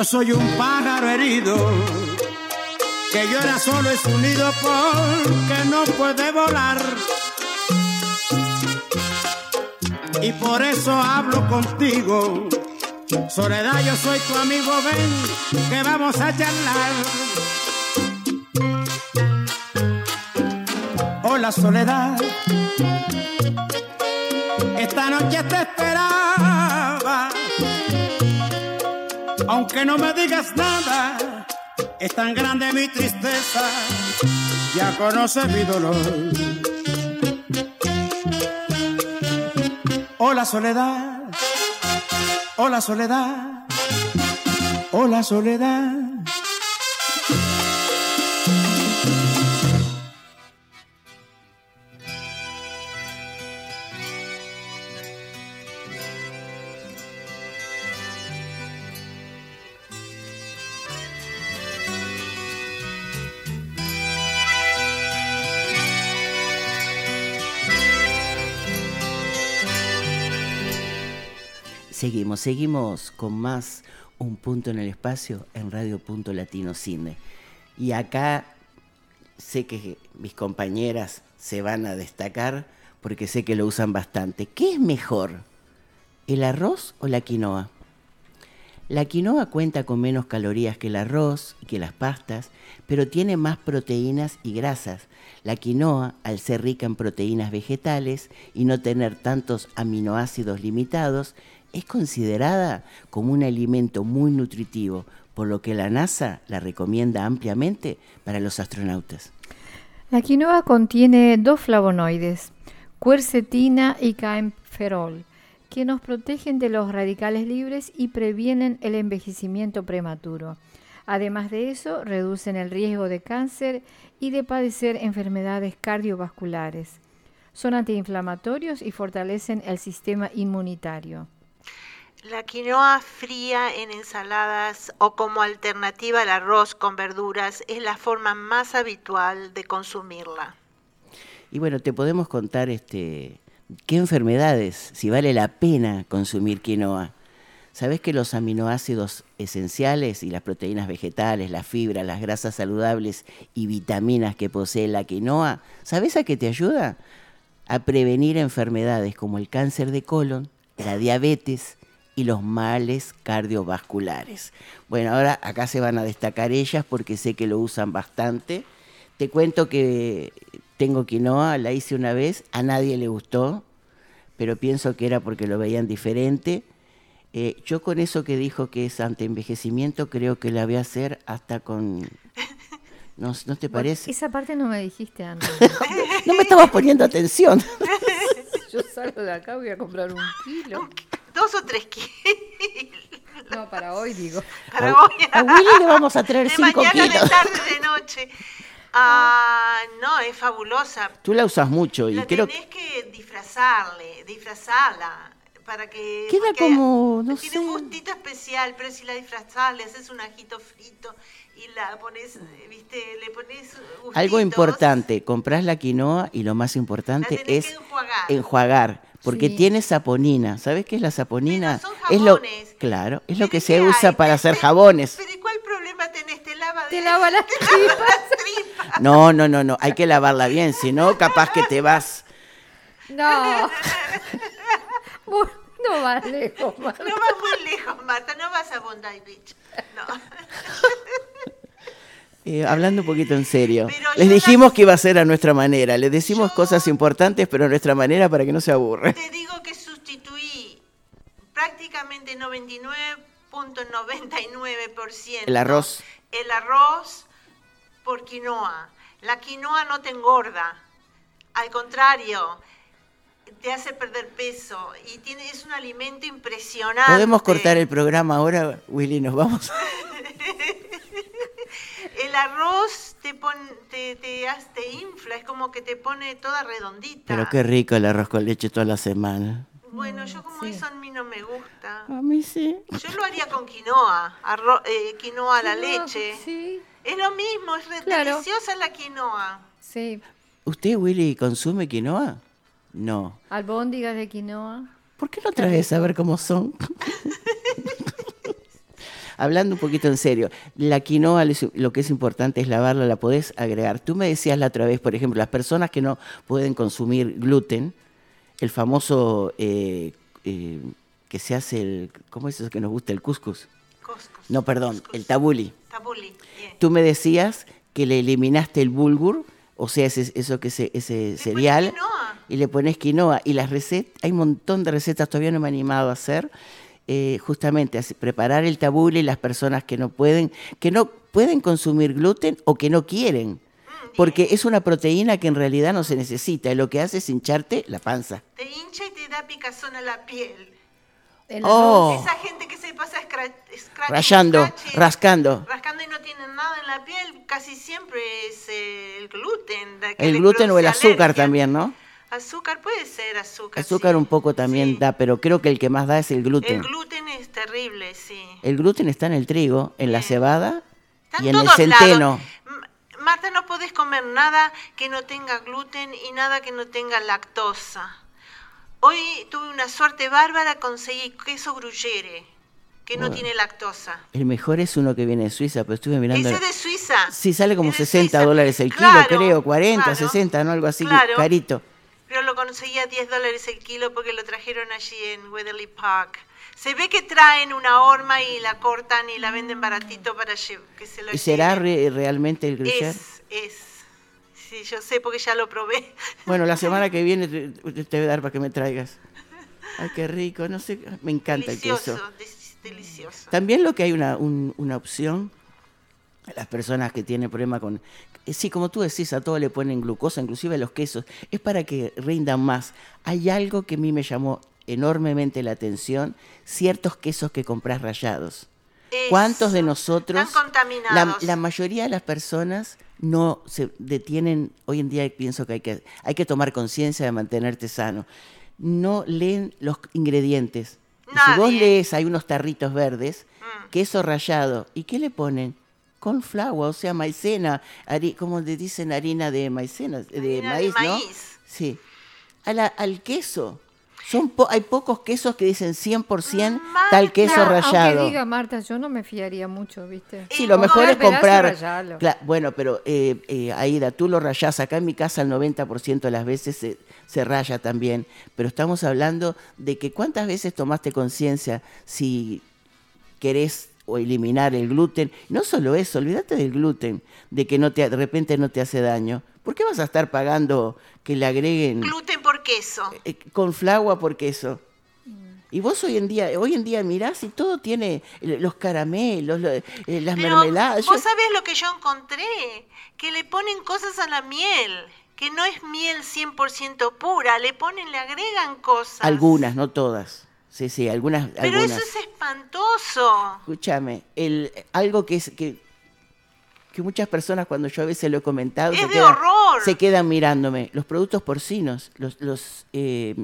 Yo soy un pájaro herido que llora solo en su nido porque no puede volar. Y por eso hablo contigo. Soledad, yo soy tu amigo, ven que vamos a charlar. Hola, Soledad. Esta noche te esperaba aunque no me digas nada, es tan grande mi tristeza, ya conoces mi dolor. Hola soledad, hola soledad, hola soledad. Seguimos, seguimos con más Un Punto en el Espacio en Radio Punto Latino Cine. Y acá sé que mis compañeras se van a destacar porque sé que lo usan bastante. ¿Qué es mejor? ¿El arroz o la quinoa? La quinoa cuenta con menos calorías que el arroz y que las pastas, pero tiene más proteínas y grasas. La quinoa, al ser rica en proteínas vegetales y no tener tantos aminoácidos limitados, es considerada como un alimento muy nutritivo, por lo que la NASA la recomienda ampliamente para los astronautas. La quinoa contiene dos flavonoides, quercetina y caemferol, que nos protegen de los radicales libres y previenen el envejecimiento prematuro. Además de eso, reducen el riesgo de cáncer y de padecer enfermedades cardiovasculares. Son antiinflamatorios y fortalecen el sistema inmunitario. La quinoa fría en ensaladas o como alternativa al arroz con verduras es la forma más habitual de consumirla. Y bueno, te podemos contar este, qué enfermedades, si vale la pena consumir quinoa. ¿Sabes que los aminoácidos esenciales y las proteínas vegetales, la fibra, las grasas saludables y vitaminas que posee la quinoa, ¿sabes a qué te ayuda? A prevenir enfermedades como el cáncer de colon, la diabetes, y los males cardiovasculares. Bueno, ahora acá se van a destacar ellas porque sé que lo usan bastante. Te cuento que tengo quinoa, la hice una vez, a nadie le gustó, pero pienso que era porque lo veían diferente. Eh, yo con eso que dijo que es ante envejecimiento, creo que la voy a hacer hasta con... ¿No, ¿no te parece? Esa parte no me dijiste antes. no me estabas poniendo atención. Yo salgo de acá, voy a comprar un kilo. Dos o tres kilos. No, para hoy digo. Para a, hoy. a Willy le vamos a traer de cinco mañana, kilos. de tarde, de noche. Ah, no, es fabulosa. Tú la usas mucho y La creo tenés que disfrazarle, disfrazarla para que Queda como, no tiene sé. un gustito especial, pero si la disfrazás, le haces un ajito frito y la pones, viste, le pones gustitos, algo importante, compras la quinoa y lo más importante La tenés es que enjuagar. enjuagar, porque Sí. tiene saponina. ¿Sabes qué es la saponina? Pero son es lo jabones. claro, es lo que ¿y se usa hay? para Te- hacer te- jabones. Pero ¿y cuál problema tenés? Te lava, Te de- lava las te tripas. las tripas. No, no, no, no, hay que lavarla bien, si no capaz que te vas. No. No vas lejos, Marta. No vas muy lejos, Marta, no vas a Bondi Beach. No. Eh, hablando un poquito en serio, Pero les dijimos que iba a ser a nuestra manera, les decimos Yo- cosas importantes, pero a nuestra manera para que no se aburre. Te digo que sustituí prácticamente 99.99%. El arroz. El arroz por quinoa. La quinoa no te engorda. Al contrario, te hace perder peso y tiene, es un alimento impresionante. ¿Podemos cortar el programa ahora, Willy? Nos vamos. El arroz te, pon- te, te, infla, es como que te pone toda redondita. Pero qué rico el arroz con leche toda la semana. Bueno, yo como eso a mí no me gusta. A mí sí. Yo lo haría con quinoa, arro- eh, quinoa a la leche. sí. Es lo mismo, es re- Claro. deliciosa la quinoa. Sí, ¿Usted, Willy, consume quinoa? No. albóndigas de quinoa. ¿Por qué no traes a ver cómo son? Hablando un poquito en serio, la quinoa lo que es importante es lavarla, la podés agregar. Tú me decías la otra vez, por ejemplo, las personas que no pueden consumir gluten, el famoso eh, eh, que se hace el, ¿cómo es eso que nos gusta? El couscous. Coscos. No, perdón, el tabuli. Tabuli. Tú me decías que le eliminaste el bulgur, o sea, ese, eso que ese, ese cereal, quinoa. y le pones quinoa. Y las recetas, hay un montón de recetas, todavía no me he animado a hacer, eh, justamente así, preparar el tabule y las personas que no pueden, que no pueden consumir gluten o que no quieren. Porque es una proteína que en realidad no se necesita, y lo que hace es hincharte la panza. Te hincha y te da picazón a la piel. El Oh. Esa gente que se pasa scratch, Rayando, rascando. rascando y no tienen nada en la piel, casi siempre es eh, el gluten. El gluten o el azúcar alergia. también, ¿no? Azúcar puede ser azúcar. Azúcar sí. un poco también Sí. da, pero creo que el que más da es el gluten. El gluten es terrible, sí. El gluten está en el trigo, en la cebada y en el centeno. lados. Marta, no podés comer nada que no tenga gluten y nada que no tenga lactosa. Hoy tuve una suerte bárbara, conseguí queso gruyere, que no tiene lactosa. El mejor es uno que viene de Suiza, pero estuve mirando. Ese es de Suiza. Sí, sale como Es de 60 Suiza. dólares el kilo, creo, 40, claro, 60, ¿no? Algo así, claro. carito. Pero lo conseguí a 10 dólares el kilo porque lo trajeron allí en Weatherly Park. Se ve que traen una horma y la cortan y la venden baratito para que se lo ¿Y será re- realmente el gruyere? Es, es. Sí, yo sé porque ya lo probé. Bueno, la semana que viene te, te voy a dar para que me traigas. Ay, qué rico, no sé, me encanta el delicioso, queso. des- delicioso. También lo que hay una, un- una opción, las personas que tienen problema con... eh, Sí, como tú decís, a todo le ponen glucosa, inclusive a los quesos, es para que rindan más. Hay algo que a mí me llamó enormemente la atención, ciertos quesos que compras rayados. ¿Cuántos de nosotros, Están la, contaminados. la mayoría de las personas no se detienen, hoy en día pienso que hay que, hay que tomar conciencia de mantenerte sano, no leen los ingredientes. Y si vos Nadie. Mm. lees, hay unos tarritos verdes, queso rallado, ¿y qué le ponen? Con flagua, o sea, maicena, como le dicen harina de maicena, de Harina de maíz, ¿no? maíz. Sí. A la- al queso. Son po- hay pocos quesos que dicen 100% tal queso No, rallado. Aunque diga Marta, yo no me fiaría mucho, ¿viste? Sí, lo mejor es comprar. bueno, pero eh, eh, Aida, tú lo rayás. Acá en mi casa el 90% de las veces se, se raya también. Pero estamos hablando de que cuántas veces tomaste conciencia si querés o eliminar el gluten. No solo eso, olvídate del gluten, de que no te, de repente no te hace daño. ¿Por qué vas a estar pagando que le agreguen Gluten por queso. eh, con flagua por queso? Y vos hoy en día, hoy en día mirás y todo tiene eh, los caramelos, lo- eh, las Pero mermeladas. vos Yo- sabés lo que yo encontré, que le ponen cosas a la miel, que no es miel 100% pura, le ponen, le agregan cosas. Algunas, no todas. Sí, sí, algunas. Pero algunas. eso es espantoso. Escúchame, el, algo que es que, que muchas personas cuando yo a veces lo he comentado Es se, de quedan, horror. se quedan mirándome. Los productos porcinos, los, los eh,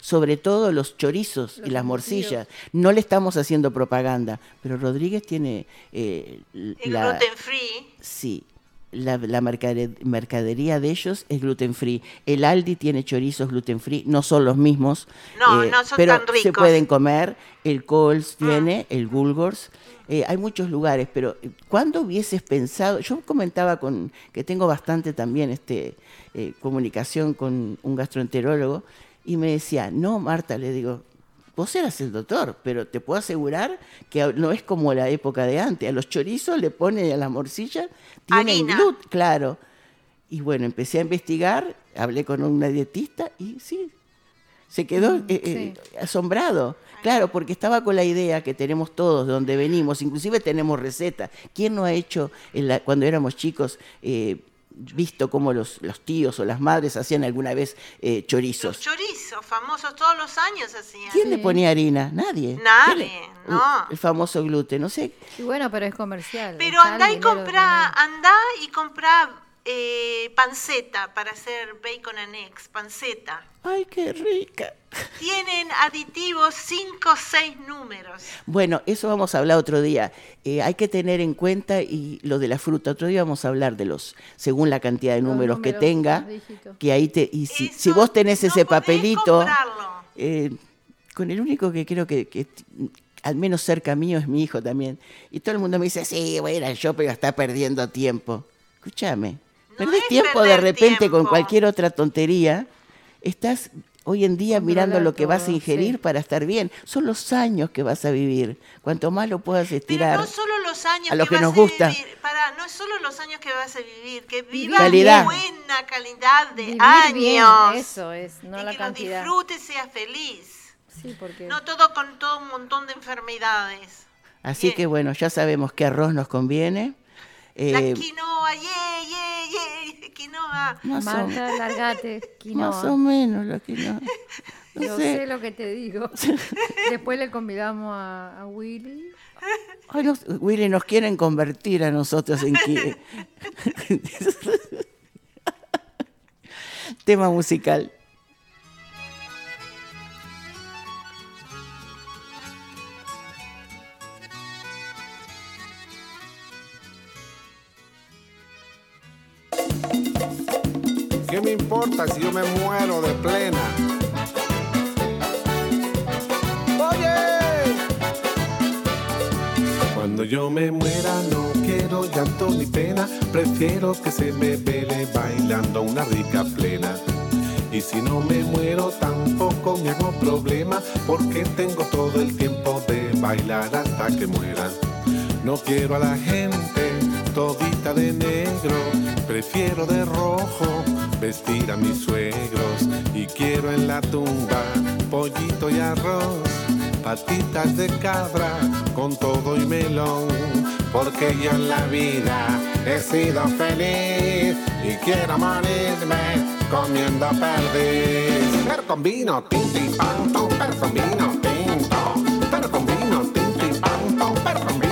sobre todo los chorizos y las morcillas. No le estamos haciendo propaganda, pero Rodríguez tiene eh, El la, gluten free. Sí, la, la mercade- mercadería de ellos es gluten free. El Aldi tiene chorizos gluten free, no son los mismos. eh, No, no son pero tan se ricos. Mm. pueden comer. El Coles tiene, el Gulgors. eh, hay muchos lugares, pero eh, ¿cuándo hubieses pensado? Yo comentaba con que tengo bastante también este eh, comunicación con un gastroenterólogo y me decía, no, Marta, le digo, Vos eras el doctor, pero te puedo asegurar que no es como la época de antes. A los chorizos le ponen a la morcilla, tienen gluten, claro. Y bueno, empecé a investigar, hablé con una dietista y sí, Se quedó eh, eh, asombrado. Claro, porque estaba con la idea que tenemos todos de donde venimos, inclusive tenemos receta. ¿Quién no ha hecho en la- cuando éramos chicos eh, visto cómo los, los tíos o las madres hacían alguna vez eh, Los chorizos? chorizos famosos todos los años hacían. ¿Quién le ponía harina? Nadie. Nadie, ¿Quién le- no. El famoso gluten, no sé. Y bueno, pero es comercial. Pero andá y comprá, andá y comprá eh, panceta para hacer bacon and eggs, panceta. Ay, qué rica. Tienen aditivos 5 o 6 números. Bueno, eso vamos a hablar otro día. Eh, hay que tener en cuenta y lo de la fruta. Otro día vamos a hablar de los, según la cantidad de números, que tenga, que ahí te y si, vos tenés no ese papelito, eh, con el único que creo que, al menos cerca mío es mi hijo también. Y todo el mundo me dice, sí, voy a ir al shopping, está perdiendo tiempo. Escúchame, No perdés es tiempo de repente con cualquier otra tontería. Estás hoy en día mirando lo que vas a ingerir sí. para estar bien. Son los años que vas a vivir. Cuanto más lo puedas Pero estirar. no solo los años a lo que vas nos a gusta. vivir, para, no es solo los años que vas a vivir, que vivas Calidad. buena calidad de Vivir años. bien, eso es, no y la que cantidad. lo disfrutes, seas feliz. Sí, porque No todo con todo un montón de enfermedades. Así Bien. que bueno, ya sabemos qué arroz nos conviene. La Eh, quinoa, yeah, yeah, yeah, quinoa. más, o, largate, quinoa. más o menos la quinoa. No Yo sé. sé lo que te digo. Después le convidamos a, a Willy. Ay, Willy, nos quieren convertir a nosotros en qui- Tema musical. ¿Qué me importa si yo me muero de plena? Oye, cuando yo me muera no quiero llanto ni pena, prefiero que se me vele bailando una rica plena. Y si no me muero tampoco me hago problema, porque tengo todo el tiempo de bailar hasta que muera. No quiero a la gente todita de negro, prefiero de rojo vestir a mis suegros y quiero en la tumba pollito y arroz, patitas de cabra con todo y melón, porque yo en la vida he sido feliz y quiero morirme comiendo perdiz. Pero con vino, tinti, pan, tom, pero con vino tinto, pero con vino, tinti, pan, tom, pero con vino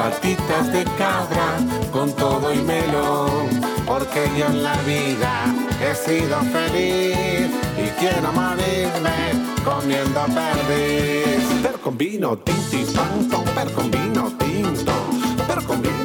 patitas de cabra con todo y melón. Porque yo en la vida he sido feliz y quiero morirme comiendo perdiz. Pero con vino, tom, pero con vino tinto. Pero con vino,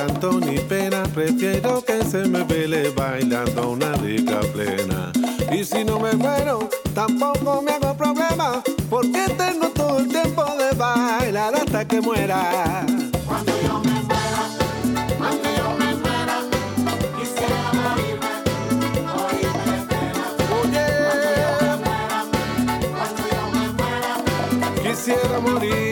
llanto ni pena, prefiero que se me vele bailando una rica plena. Y si no me muero, tampoco me hago problema, porque tengo todo el tiempo de bailar hasta que muera. Cuando yo me muera, cuando yo me muera, quisiera morirme, morirme de pena. Oye, cuando yo me muera, quisiera morirme,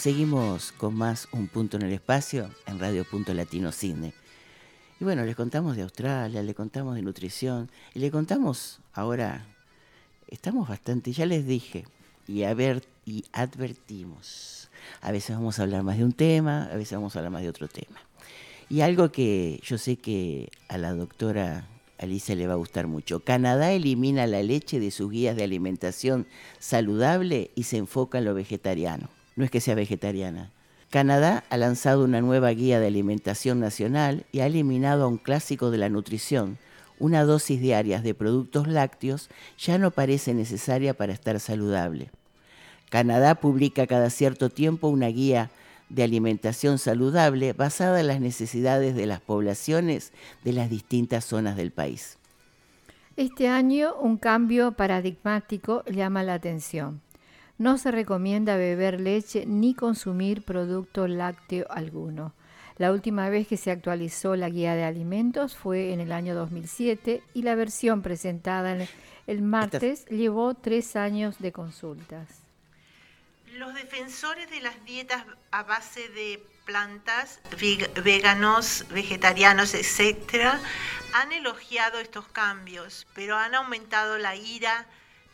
Seguimos con más Un Punto en el Espacio en Radio Punto Latino Cine. Y bueno, les contamos de Australia, le contamos de nutrición y le contamos ahora, estamos bastante, ya les dije y, y advertimos. A veces vamos a hablar más de un tema, a veces vamos a hablar más de otro tema. Y algo que yo sé que a la doctora Alicia le va a gustar mucho. Canadá elimina la leche de sus guías de alimentación saludable y se enfoca en lo vegetariano no es que sea vegetariana. Canadá ha lanzado una nueva guía de alimentación nacional y ha eliminado a un clásico de la nutrición. Una dosis diaria de productos lácteos ya no parece necesaria para estar saludable. Canadá publica cada cierto tiempo una guía de alimentación saludable basada en las necesidades de las poblaciones de las distintas zonas del país. Este año un cambio paradigmático llama la atención. No se recomienda beber leche ni consumir producto lácteo alguno. La última vez que se actualizó la guía de alimentos fue en el año 2007 y la versión presentada el martes llevó tres años de consultas. Los defensores de las dietas a base de plantas, veganos, vegetarianos, etc., han elogiado estos cambios, pero han aumentado la ira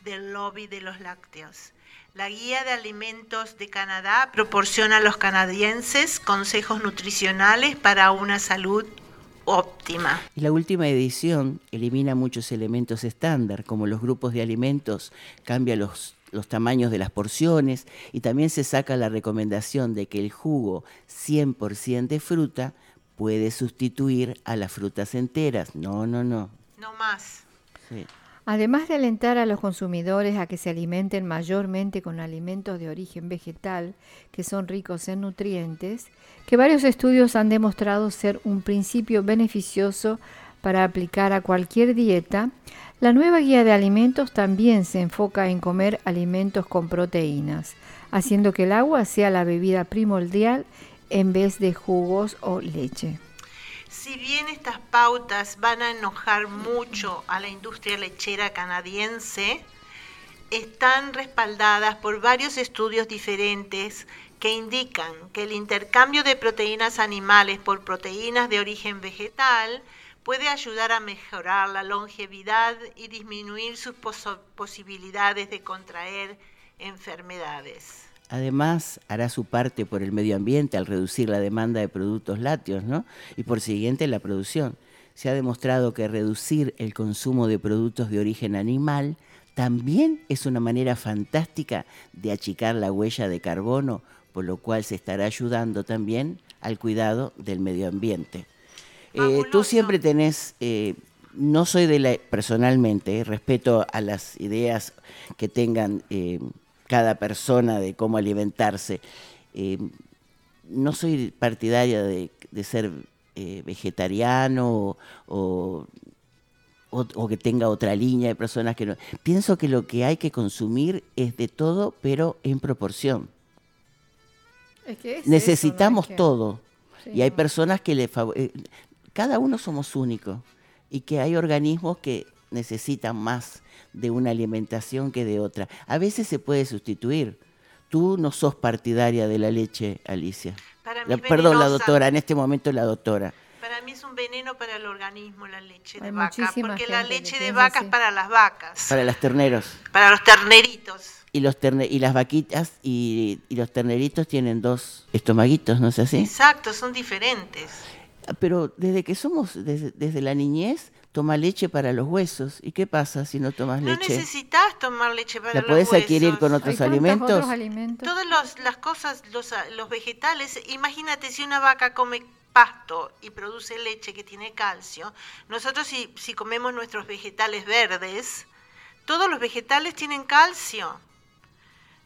del lobby de los lácteos. La Guía de Alimentos de Canadá proporciona a los canadienses consejos nutricionales para una salud óptima. Y la última edición elimina muchos elementos estándar, como los grupos de alimentos, cambia los, los tamaños de las porciones y también se saca la recomendación de que el jugo 100% de fruta puede sustituir a las frutas enteras. No, no, no. No más. Sí. Además de alentar a los consumidores a que se alimenten mayormente con alimentos de origen vegetal, que son ricos en nutrientes, que varios estudios han demostrado ser un principio beneficioso para aplicar a cualquier dieta, la nueva guía de alimentos también se enfoca en comer alimentos con proteínas, haciendo que el agua sea la bebida primordial en vez de jugos o leche si bien estas pautas van a enojar mucho a la industria lechera canadiense, están respaldadas por varios estudios diferentes que indican que el intercambio de proteínas animales por proteínas de origen vegetal puede ayudar a mejorar la longevidad y disminuir sus posibilidades de contraer enfermedades. Además, hará su parte por el medio ambiente al reducir la demanda de productos lácteos, ¿no? Y por siguiente la producción. Se ha demostrado que reducir el consumo de productos de origen animal también es una manera fantástica de achicar la huella de carbono, por lo cual se estará ayudando también al cuidado del medio ambiente. Eh, tú siempre tenés, eh, no soy de la, personalmente, respeto a las ideas que tengan eh, cada persona de cómo alimentarse. Eh, no soy partidaria de, ser eh, vegetariano o, que tenga otra línea de personas que no. Pienso que lo que hay que consumir es de todo, pero en proporción. Necesitamos todo. y hay personas que le eh, cada uno somos únicos y que hay organismos que necesitan más de una alimentación que de otra. A veces se puede sustituir. Tú no sos partidaria de la leche, Alicia. perdón, la doctora, en este momento la doctora. Para mí es un veneno para el organismo la leche de vaca, porque la leche de vaca es para las vacas. Para los terneros. Para los terneritos. Y, los y las vaquitas y, los terneritos tienen dos estomaguitos, ¿no es así? Exacto, son diferentes. Pero desde que somos, desde la niñez, toma leche para los huesos. ¿Y qué pasa si no tomas leche? No necesitas tomar leche para los huesos. ¿La puedes adquirir con otros alimentos? Todas las cosas, los, los vegetales, imagínate si una vaca come pasto y produce leche que tiene calcio, nosotros si, si comemos nuestros vegetales verdes, todos los vegetales tienen calcio.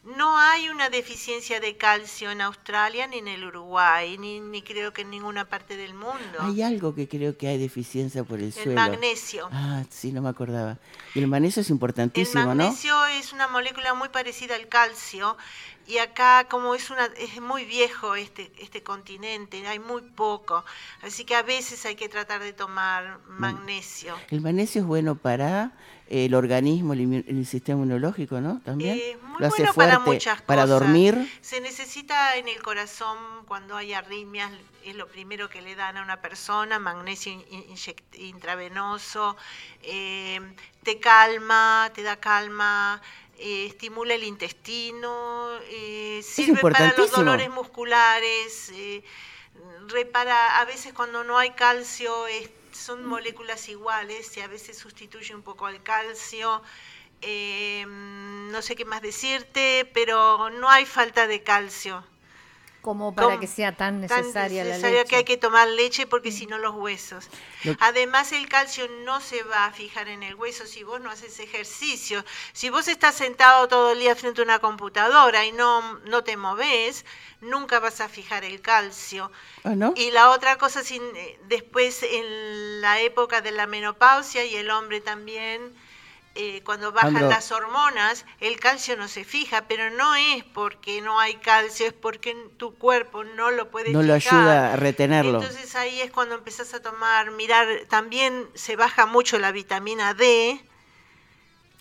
No hay una deficiencia de calcio en Australia ni en el Uruguay, ni, creo que en ninguna parte del mundo. Hay algo que creo que hay deficiencia por el, suelo. El magnesio. Ah, sí, no me acordaba. Y el magnesio es importantísimo, ¿no? El magnesio es una molécula muy parecida al calcio y acá como es una es muy viejo este este continente, hay muy poco, así que a veces hay que tratar de tomar magnesio. El magnesio es bueno para el organismo, el, sistema inmunológico, ¿no? También. Eh, muy Lo hace bueno fuerte para muchas para cosas. dormir. Se necesita en el corazón cuando hay arritmias, es lo primero que le dan a una persona, magnesio inyect- intravenoso, eh, te calma, te da calma, eh, estimula el intestino, eh, sirve para los dolores musculares, repara, a veces cuando no hay calcio son moléculas iguales y a veces sustituye un poco al calcio. Eh, no sé qué más decirte, pero no hay falta de calcio. Como para que sea tan Tan necesaria la necesario leche. que hay que tomar leche porque si no los huesos. Lo- Además el calcio no se va a fijar en el hueso si vos no haces ejercicio. Si vos estás sentado todo el día frente a una computadora y no, no te moves, nunca vas a fijar el calcio. Ah, ¿no? Y la otra cosa, sin, eh, después en la época de la menopausia y el hombre también, eh, cuando bajan Andro. las hormonas, el calcio no se fija, pero no es porque no hay calcio, es porque tu cuerpo no lo puede No lo fijar. ayuda a retenerlo. Entonces ahí es cuando empezás a tomar, mirar, también se baja mucho la vitamina D.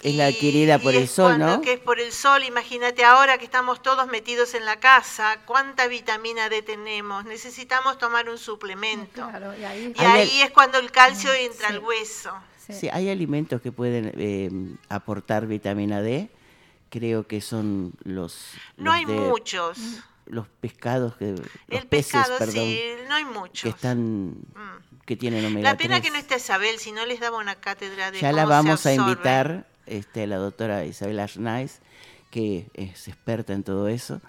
Es la y- adquirida por y el sol, cuando- ¿no? Que es por el sol, imagínate ahora que estamos todos metidos en la casa, ¿cuánta vitamina D tenemos? Necesitamos tomar un suplemento. Claro, y ahí- Y Hay ahí es cuando el calcio entra sí. al hueso. Sí. Sí, hay alimentos que pueden eh, aportar vitamina D. Creo que son los, No los hay de- muchos. los pescados que los El peces, pescado, perdón, sí, no hay muchos. que están Mm. que tienen omega La pena 3. que no esté Isabel, si no les daba una cátedra de Ya la se vamos a invitar, este, a la doctora Isabel Arnaiz, que es experta en todo eso.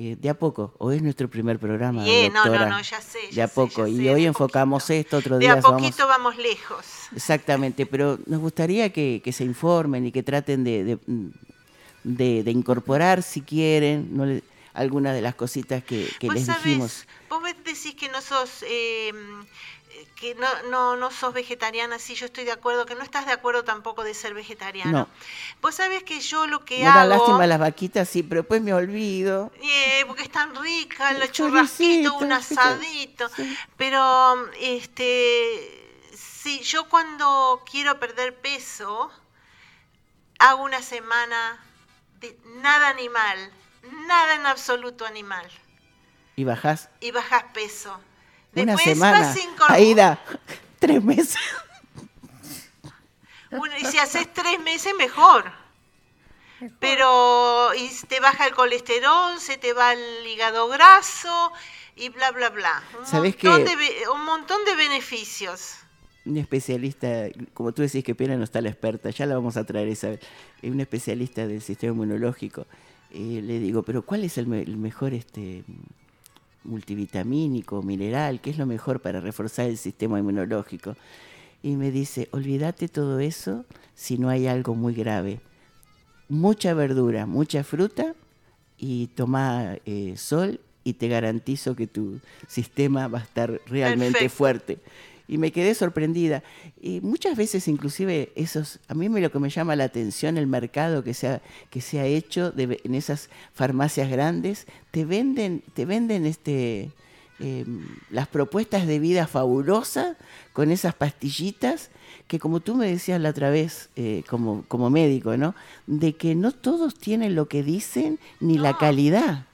Eh, de a poco, hoy es nuestro primer programa, Bien, no, no, no, ya sé, de a sé, poco, ya y sé, hoy de a enfocamos poquito. esto, otro De día a vamos... poquito vamos lejos. Exactamente, pero nos gustaría que, que se informen y que traten de, de, de- de incorporar, si quieren, no le- algunas de las cositas que, que Vos les sabés, dijimos. Vos decís que no sos eh, que no, no, no sos vegetariana, sí, yo estoy de acuerdo, que no estás de acuerdo tampoco de ser vegetariano. No. Vos sabés que yo lo que Me da hago... lástima las vaquitas, sí, pero después me olvido. Eh, porque es tan rica, el El churrasquito, un asadito. Sí. Pero, este, sí, yo cuando quiero perder peso, hago una semana de nada animal, nada en absoluto animal, Y bajás y bajas peso. Una Después semana. Aida, tres meses. Bueno, y si haces tres meses, mejor. Pero y te baja el colesterol, se te va el hígado graso y bla, bla, bla. Un, ¿Sabés montón, qué? de, un montón de beneficios. Un especialista, como tú decís que pena no está la experta, ya la vamos a traer Isabel, es un especialista del sistema inmunológico. Eh, le digo, pero ¿cuál es el, me- el mejor este multivitamínico, mineral? ¿Qué es lo mejor para reforzar el sistema inmunológico? Y me dice, olvídate todo eso si no hay algo muy grave. Mucha verdura, mucha fruta y toma eh, sol y te garantizo que tu sistema va a estar realmente Perfecto. fuerte. Y me quedé sorprendida. Y muchas veces inclusive esos, a mí me lo que me llama la atención el mercado que se ha, que se ha hecho de en esas farmacias grandes, te venden, te venden este eh, las propuestas de vida fabulosas con esas pastillitas que como tú me decías la otra vez eh, como, como médico, ¿no? De que no todos tienen lo que dicen ni la calidad.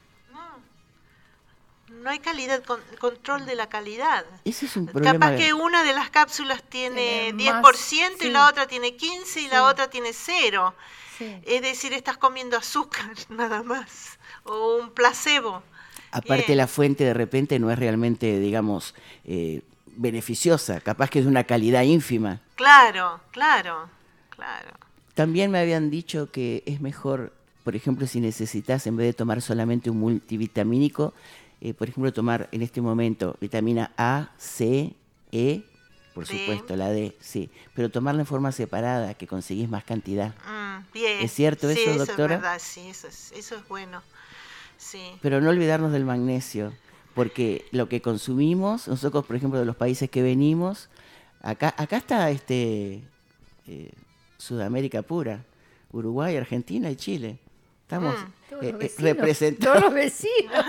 No hay calidad, con- control de la calidad. Ese es un problema. Capaz que una de las cápsulas tiene Tiene 10% más, y la otra tiene 15 y la otra tiene 0. Sí. Es decir, estás comiendo azúcar nada más. O un placebo. Aparte Bien. la fuente de repente no es realmente, digamos, eh, beneficiosa, capaz que es de una calidad ínfima. Claro, claro, claro. También me habían dicho que es mejor, por ejemplo, si necesitas, en vez de tomar solamente un multivitamínico, eh, por ejemplo, tomar en este momento vitamina A, C, E, por supuesto, la D, sí, pero tomarla en forma separada, que conseguís más cantidad. Mm, bien. ¿Es cierto Sí, eso, eso doctora? es verdad, sí, eso es, eso es bueno. Sí. Pero no olvidarnos del magnesio, porque lo que consumimos, nosotros, por ejemplo, de los países que venimos, acá, acá está este eh, Sudamérica pura, Uruguay, Argentina y Chile. Estamos Mm. Todos eh, los eh, vecinos, representados, Todos los vecinos.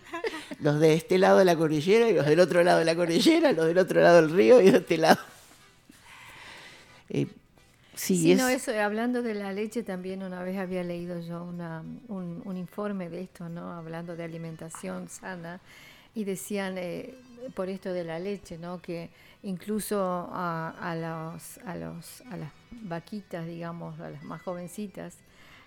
los de este lado de la cordillera y los del otro lado de la cordillera, los del otro lado del río y de este lado. Eh, Sí, Sí, es, no, eso, hablando de la leche, también una vez había leído yo una, un, un informe de esto, ¿no? Hablando de alimentación sana, y decían, eh, por esto de la leche, ¿no? Que incluso a, a, los, a, los, a las vaquitas, digamos, a las más jovencitas,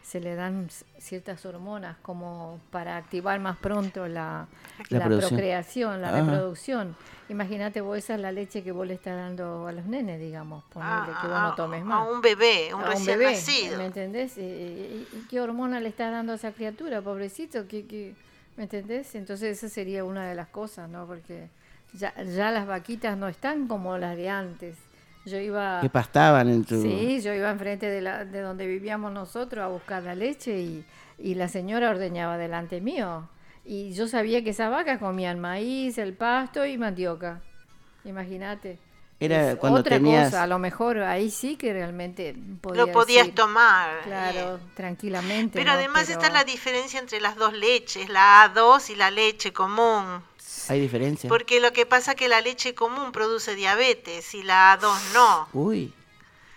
se le dan ciertas hormonas como para activar más pronto la, La la procreación, la reproducción. Imagínate vos, esa es la leche que vos le estás dando a los nenes, digamos, ponerle que vos no tomes a más. un bebé, un A recién bebé, nacido. ¿me entendés? ¿Y, y qué hormona le estás dando a esa criatura, pobrecito? ¿Qué, qué- me entendés? Entonces esa sería una de las cosas, ¿no? Porque ya, ya las vaquitas no están como las de antes. Yo iba... que pastaban en tu... Sí, yo iba enfrente de, la, de donde vivíamos nosotros a buscar la leche y, y la señora ordeñaba delante mío. Y yo sabía que esas vacas comían maíz, el pasto y mandioca. Imagínate. Era Es cuando otra tenías- cosa, a lo mejor ahí sí que realmente podías Lo podías ir, tomar. Claro, eh. tranquilamente. Pero ¿no? además Pero- está la diferencia entre las dos leches, la A2 y la leche común. ¿Hay diferencia? Porque lo que pasa es que la leche común produce diabetes y la A2 no. Uy,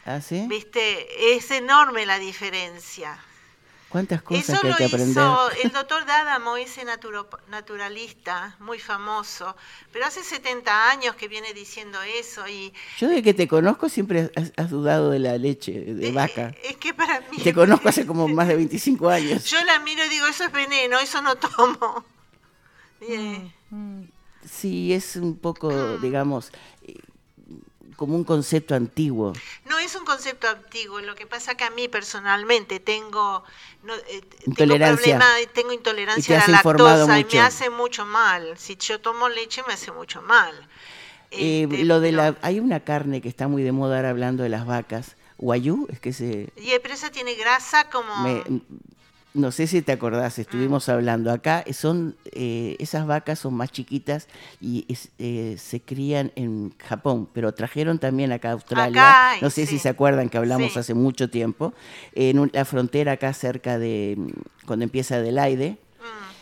¿ah, sí? ¿Viste? Es enorme la diferencia. ¿Cuántas cosas Eso que hay lo que aprender? hizo el doctor D'Adamo, ese naturalista muy famoso, pero hace 70 años que viene diciendo eso y Yo desde que te conozco siempre has, has dudado de la leche de vaca. es que para mí... Te conozco hace como más de 25 años. Yo la miro y digo, eso es veneno, eso no tomo. Mm. Eh, Sí, es un poco, digamos, eh, como un concepto antiguo. No es un concepto antiguo, lo que pasa que a mí personalmente tengo, no, eh, tengo, Intolerancia. problema, tengo intolerancia a la lactosa y me hace mucho mal. Si yo tomo leche me hace mucho mal. Eh, Este, lo de la, hay una carne que está muy de moda ahora hablando de las vacas. Guayú, es que se... Y pero esa tiene grasa como... me- no sé si te acordás, estuvimos Mm. hablando acá, son eh, esas vacas son más chiquitas y es- eh, se crían en Japón, pero trajeron también acá a Australia, Acá no sé si se acuerdan que hablamos Sí. hace mucho tiempo, en un- la frontera acá cerca de, cuando empieza Adelaide, Mm.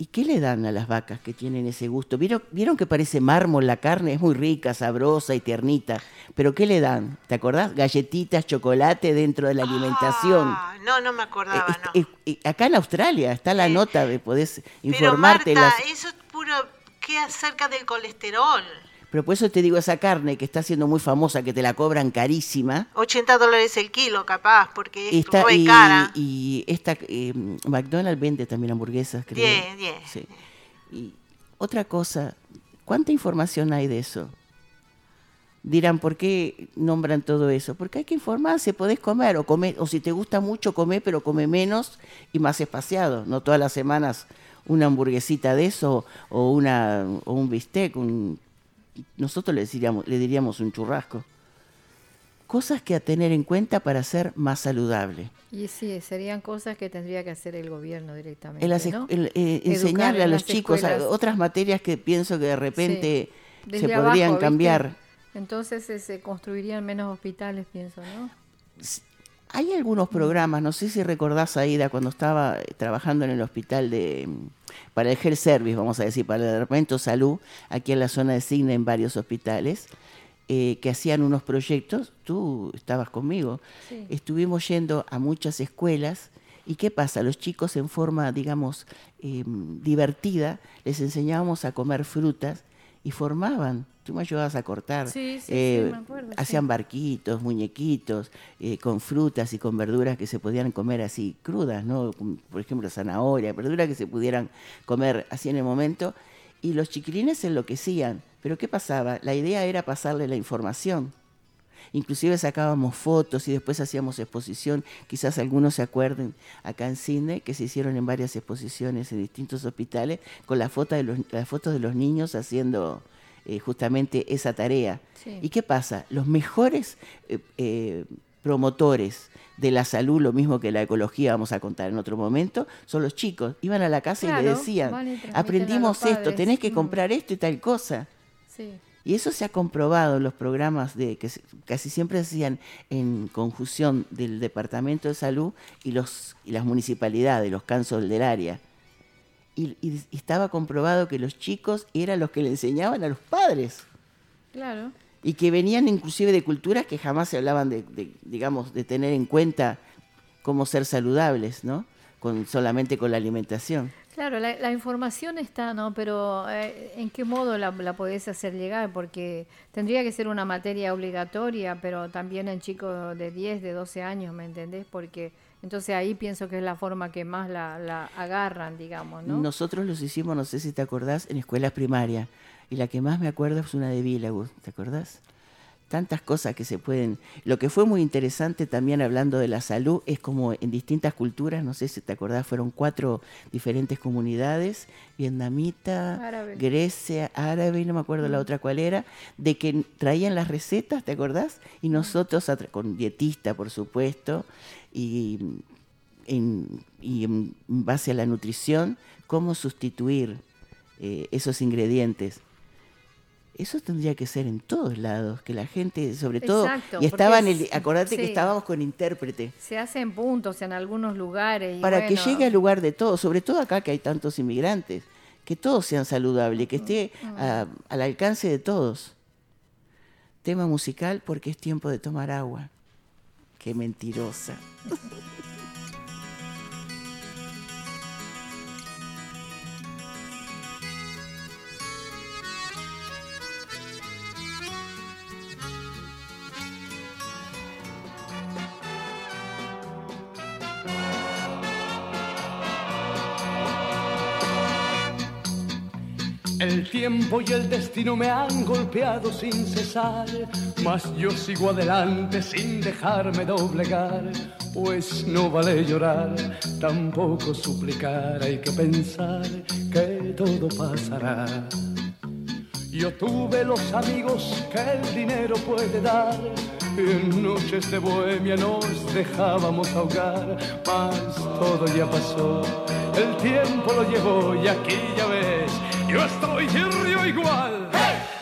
¿Y qué le dan a las vacas que tienen ese gusto? ¿Vieron, ¿Vieron que parece mármol la carne? Es muy rica, sabrosa y tiernita. ¿Pero qué le dan? ¿Te acordás? Galletitas, chocolate dentro de la alimentación. Ah, no, no me acordaba, Eh, no. eh, acá en Australia está la nota, de podés Pero informarte. Marta, las- eso es puro... ¿Qué acerca del colesterol? Pero por eso te digo, esa carne que está siendo muy famosa, que te la cobran carísima, 80 dólares el kilo, capaz, porque es está, re y, cara. y esta eh, McDonald's vende también hamburguesas, creo. Diez, diez. Sí. Y otra cosa, ¿cuánta información hay de eso? Dirán, ¿por qué nombran todo eso? Porque hay que informarse, podés comer, o comer, o si te gusta mucho, comer, pero come menos y más espaciado. No todas las semanas una hamburguesita de eso, o una, o un bistec, un, nosotros le diríamos, le diríamos un churrasco. Cosas que a tener en cuenta para ser más saludable. Y sí, serían cosas que tendría que hacer el gobierno directamente. En las esc- ¿no? el- eh, enseñarle a los chicos a- otras materias que pienso que de repente Sí. se podrían abajo, ¿viste? cambiar. Entonces eh, se construirían menos hospitales, pienso, ¿no? Hay algunos programas, no sé si recordás Aida cuando estaba eh, trabajando en el hospital de mm, para el Health Service, vamos a decir, para el Departamento de Salud, aquí en la zona de Signa, en varios hospitales, eh, que hacían unos proyectos, tú estabas conmigo, Sí. estuvimos yendo a muchas escuelas y ¿qué pasa? Los chicos en forma, digamos, eh, divertida, les enseñábamos a comer frutas y formaban. Tú me ayudabas a cortar. Sí, sí, sí, eh, me acuerdo, sí. hacían barquitos, muñequitos, eh, con frutas y con verduras que se podían comer así crudas, ¿no? Por ejemplo, zanahoria, verduras que se pudieran comer así en el momento. Y los chiquilines se enloquecían. Pero ¿qué pasaba? La idea era pasarle la información. Inclusive sacábamos fotos y después hacíamos exposición. Quizás algunos se acuerden acá en Sydney que se hicieron en varias exposiciones en distintos hospitales con la foto de los, las fotos de los niños haciendo eh, justamente esa tarea. Sí. ¿Y qué pasa? Los mejores eh, eh, promotores de la salud, lo mismo que la ecología, vamos a contar en otro momento, son los chicos. Iban a la casa y le decían, aprendimos esto, padres". tenés que Mm. comprar esto y tal cosa. Sí. Y eso se ha comprobado en los programas de que casi siempre hacían en conjunción del Departamento de Salud y, los, y las municipalidades, los cansos del área. Y, y- y estaba comprobado que los chicos eran los que le enseñaban a los padres. Claro. y que venían inclusive de culturas que jamás se hablaban de, de, digamos, de tener en cuenta cómo ser saludables, ¿no? Con, solamente con la alimentación. Claro, la, la información está, ¿no? Pero eh, ¿en qué modo la, podés hacer llegar? Porque tendría que ser una materia obligatoria, pero también en chicos de 10, de 12 años, ¿me entendés? Porque entonces ahí pienso que es la forma que más la, la agarran, digamos, ¿no? Nosotros los hicimos, no sé si te acordás, en escuelas primarias. Y la que más me acuerdo es una de Vilagus, ¿te acordás? Tantas cosas que se pueden... Lo que fue muy interesante también hablando de la salud es como en distintas culturas, no sé si te acordás, fueron cuatro diferentes comunidades, vietnamita, Árabe. Grecia, árabe, no me acuerdo la otra cuál era, de que traían las recetas, ¿te acordás? Y nosotros, con dietista, por supuesto, y en, y en base a la nutrición, cómo sustituir eh, esos ingredientes. Eso tendría que ser en todos lados, que la gente, sobre todo, Exacto, y estaba en porque el, es- acordate que estábamos con intérprete, Se hacen puntos en algunos lugares. y para que llegue al lugar de todos, sobre todo acá que hay tantos inmigrantes, que todos sean saludables, que esté Mm. a- al alcance de todos. Tema musical porque es tiempo de tomar agua. Qué mentirosa. tiempo y el destino me han golpeado sin cesar, mas yo sigo adelante sin dejarme doblegar, pues no vale llorar, tampoco suplicar, hay que pensar que todo pasará. Yo tuve los amigos que el dinero puede dar. En noches de bohemia nos dejábamos ahogar, mas todo ya pasó. El tiempo lo llevó y aquí ya ves, yo estoy y río igual.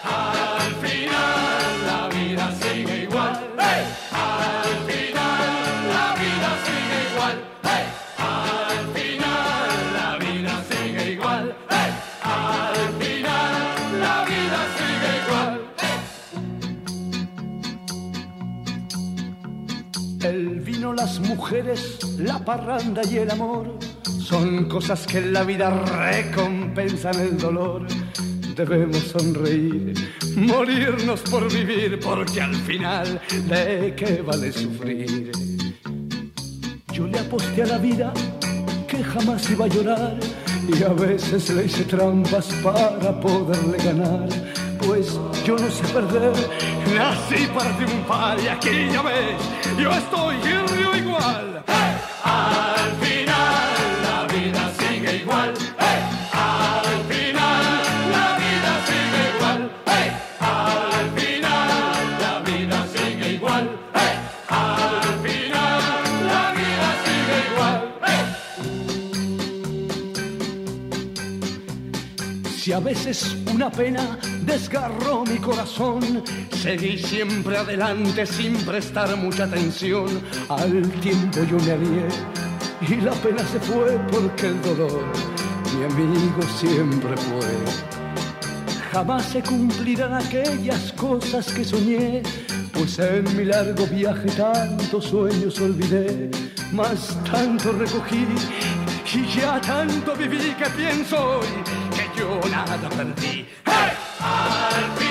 Al final la vida sigue igual. Al final la vida sigue igual. Al final la vida sigue igual. Al final la vida sigue igual. El vino, las mujeres, la parranda y el amor son cosas que en la vida recompensan el dolor. Debemos sonreír, morirnos por vivir, porque al final, ¿de qué vale sufrir? Yo le aposté a la vida que jamás iba a llorar y a veces le hice trampas para poderle ganar. Pues yo no sé perder, nací para triunfar y aquí ya ves, yo estoy Al final la vida sigue igual. Al final la vida sigue igual. Al final la vida sigue igual. Al final la vida sigue igual. Si a veces una pena desgarró mi corazón, seguí siempre adelante sin prestar mucha atención. Al tiempo yo me alié y la pena se fue porque el dolor mi amigo siempre fue. Jamás se cumplirán aquellas cosas que soñé, pues en mi largo viaje tantos sueños olvidé, mas tanto recogí y ya tanto viví que pienso hoy yo nada perdí. ¡Hey! Al final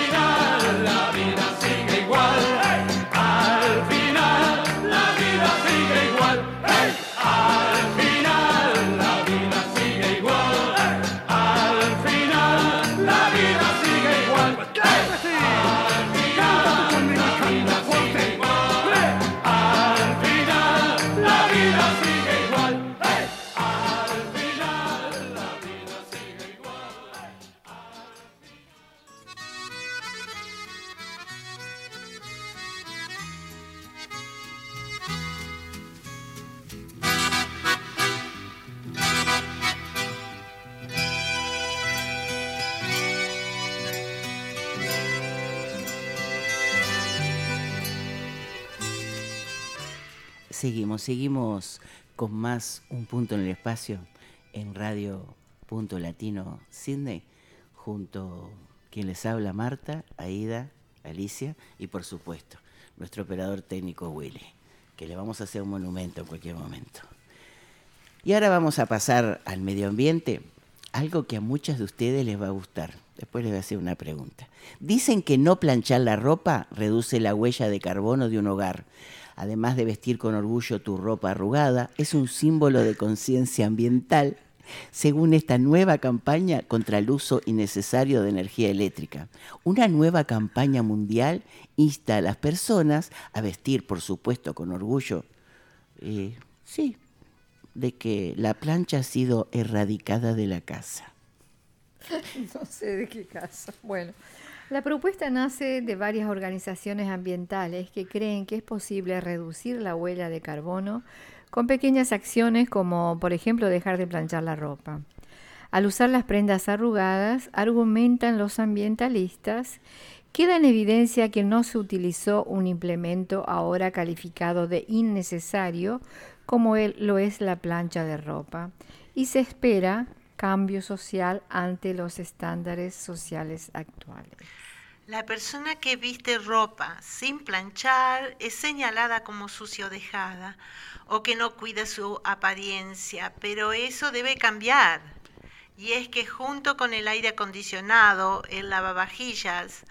Seguimos, seguimos con más Un Punto en el Espacio en Radio Punto Latino Sydney, junto a quien les habla Marta, Aida, Alicia, y por supuesto, nuestro operador técnico Willy, que le vamos a hacer un monumento en cualquier momento. Y ahora vamos a pasar al medio ambiente, algo que a muchas de ustedes les va a gustar. Después les voy a hacer una pregunta. Dicen que no planchar la ropa reduce la huella de carbono de un hogar. Además de vestir con orgullo tu ropa arrugada, es un símbolo de conciencia ambiental según esta nueva campaña contra el uso innecesario de energía eléctrica. Una nueva campaña mundial insta a las personas a vestir, por supuesto, con orgullo, eh, sí, de que la plancha ha sido erradicada de la casa. no sé de qué casa. Bueno, la propuesta nace de varias organizaciones ambientales que creen que es posible reducir la huella de carbono con pequeñas acciones como, por ejemplo, dejar de planchar la ropa. Al usar las prendas arrugadas, argumentan los ambientalistas, queda en evidencia que no se utilizó un implemento ahora calificado de innecesario como lo es la plancha de ropa y se espera cambio social ante los estándares sociales actuales. La persona que viste ropa sin planchar es señalada como sucio dejada o que no cuida su apariencia, pero eso debe cambiar. Y es que junto con el aire acondicionado, el lavavajillas,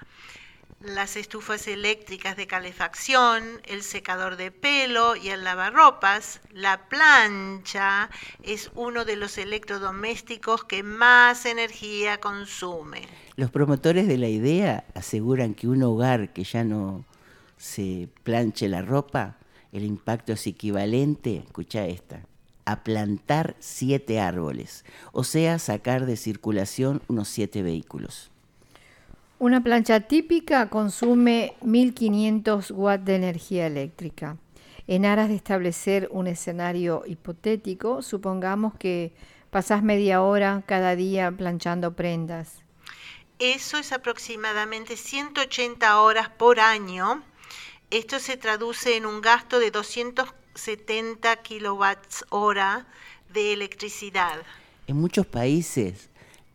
las estufas eléctricas de calefacción, el secador de pelo y el lavarropas, la plancha es uno de los electrodomésticos que más energía consume. Los promotores de la idea aseguran que un hogar que ya no se planche la ropa, el impacto es equivalente, escucha esta, a plantar siete árboles, o sea, sacar de circulación unos siete vehículos. Una plancha típica consume 1500 watts de energía eléctrica. En aras de establecer un escenario hipotético, supongamos que pasás media hora cada día planchando prendas. Eso es aproximadamente 180 horas por año. Esto se traduce en un gasto de 270 kilowatts hora de electricidad. En muchos países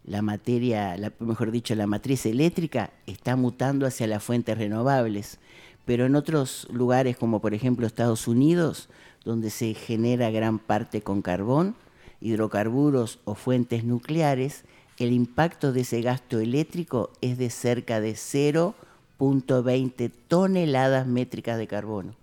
la materia, mejor dicho, la matriz eléctrica está mutando hacia las fuentes renovables, pero en otros lugares como por ejemplo Estados Unidos, donde se genera gran parte con carbón, hidrocarburos o fuentes nucleares, el impacto de ese gasto eléctrico es de cerca de 0.20 toneladas métricas de carbono.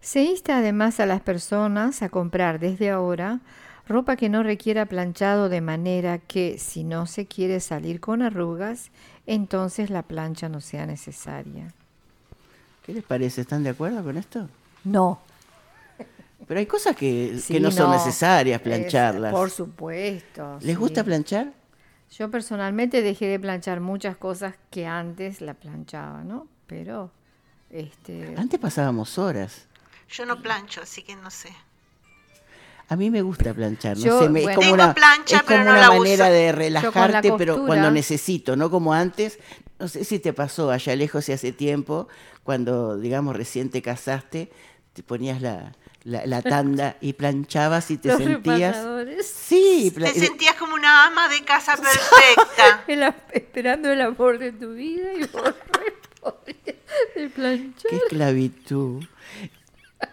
Se insta además a las personas a comprar desde ahora Ropa que no requiera planchado de manera que si no se quiere salir con arrugas, entonces la plancha no sea necesaria. ¿Qué les parece? ¿Están de acuerdo con esto? No. Pero hay cosas que, no, son necesarias plancharlas. por supuesto. ¿Les gusta planchar? Yo personalmente dejé de planchar muchas cosas que antes la planchaba, ¿no? Pero este antes pasábamos horas. Yo no plancho, así que no sé. A mí me gusta planchar, no sé, es como una, es como una manera de relajarte, pero cuando necesito, no como antes. No sé si te pasó allá lejos y hace tiempo, cuando, digamos, recién te casaste, te ponías la, la, tanda y planchabas y te sentías. Sí, te sentías como una ama de casa perfecta. esperando el amor de tu vida y por de planchar. Qué esclavitud.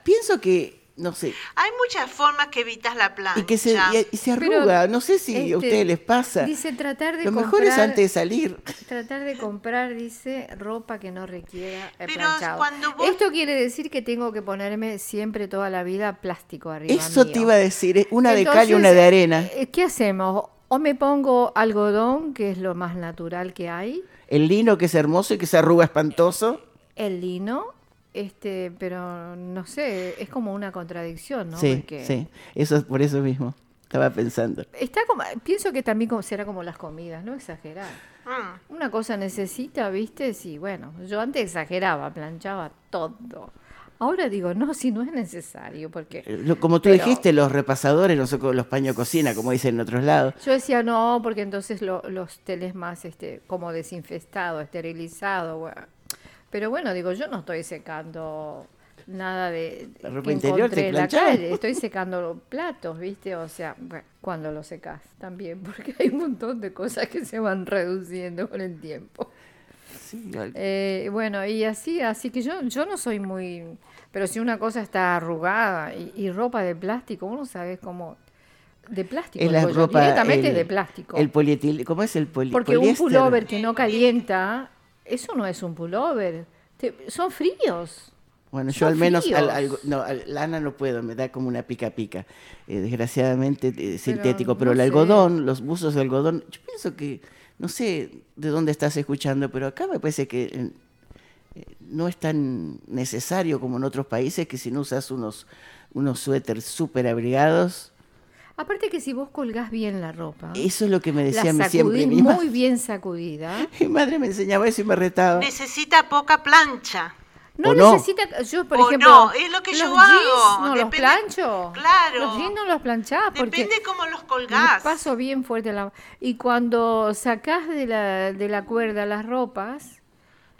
Pienso que no sé. Hay muchas formas que evitas la plancha. Y que se, se arruga, no sé si a este, ustedes les pasa. Dice tratar de Lo mejor es antes de salir. Tratar de comprar, dice, ropa que no requiera el planchado. Esto quiere decir que tengo que ponerme siempre toda la vida plástico arriba Eso te iba a decir, una de cal y una de arena. Eh, ¿Qué hacemos? O me pongo algodón, que es lo más natural que hay. El lino, que es hermoso y que se arruga espantoso. El lino, este, pero no sé, es como una contradicción, ¿no? Sí, sí, eso es por eso mismo. Estaba pensando. Está como, pienso que también como, será como las comidas, no exagerar. Mm. Una cosa necesita, ¿viste? Sí, bueno, yo antes exageraba, planchaba todo. Ahora digo, no, si no es necesario, porque... Eh, como tú dijiste, los repasadores, los, los paños cocina, como dicen en otros lados. Yo decía, no, porque entonces los teles más este, como desinfestado, esterilizado, bueno, pero bueno, digo, yo no estoy secando nada de la ropa interior te la calle, estoy secando los platos, ¿viste? O sea, cuando lo secas también, porque hay un montón de cosas que se van reduciendo con el tiempo. Sí, al- Eh, bueno, y así, así que yo, yo no soy muy... Pero si una cosa está arrugada y, y ropa de plástico, uno sabe cómo... De plástico, es la ropa. directamente el- de plástico. El polietil, ¿Cómo es el poli, Porque un pullover que no calienta, eso no es un pullover. Te- son fríos. Bueno, yo al menos al, no, al lana no puedo, me da como una pica pica. Eh, desgraciadamente eh, sintético, pero no el sé. algodón, los buzos de algodón, yo pienso que, no sé de dónde estás escuchando, pero acá me parece que eh, no es tan necesario como en otros países que si no usas unos, unos suéteres súper abrigados, Aparte que si vos colgás bien la ropa, eso es lo que me decía la mi- siempre mi, muy bien sacudida, mi madre me enseñaba eso y me retaba. Necesita poca plancha. no ¿O no? necesita, yo por O ejemplo, no, es lo que los yo jeans hago, no los plancho, Claro. los jeans no los planchás porque Depende cómo los colgás. paso bien fuerte la y cuando sacás de la, de la cuerda las ropas,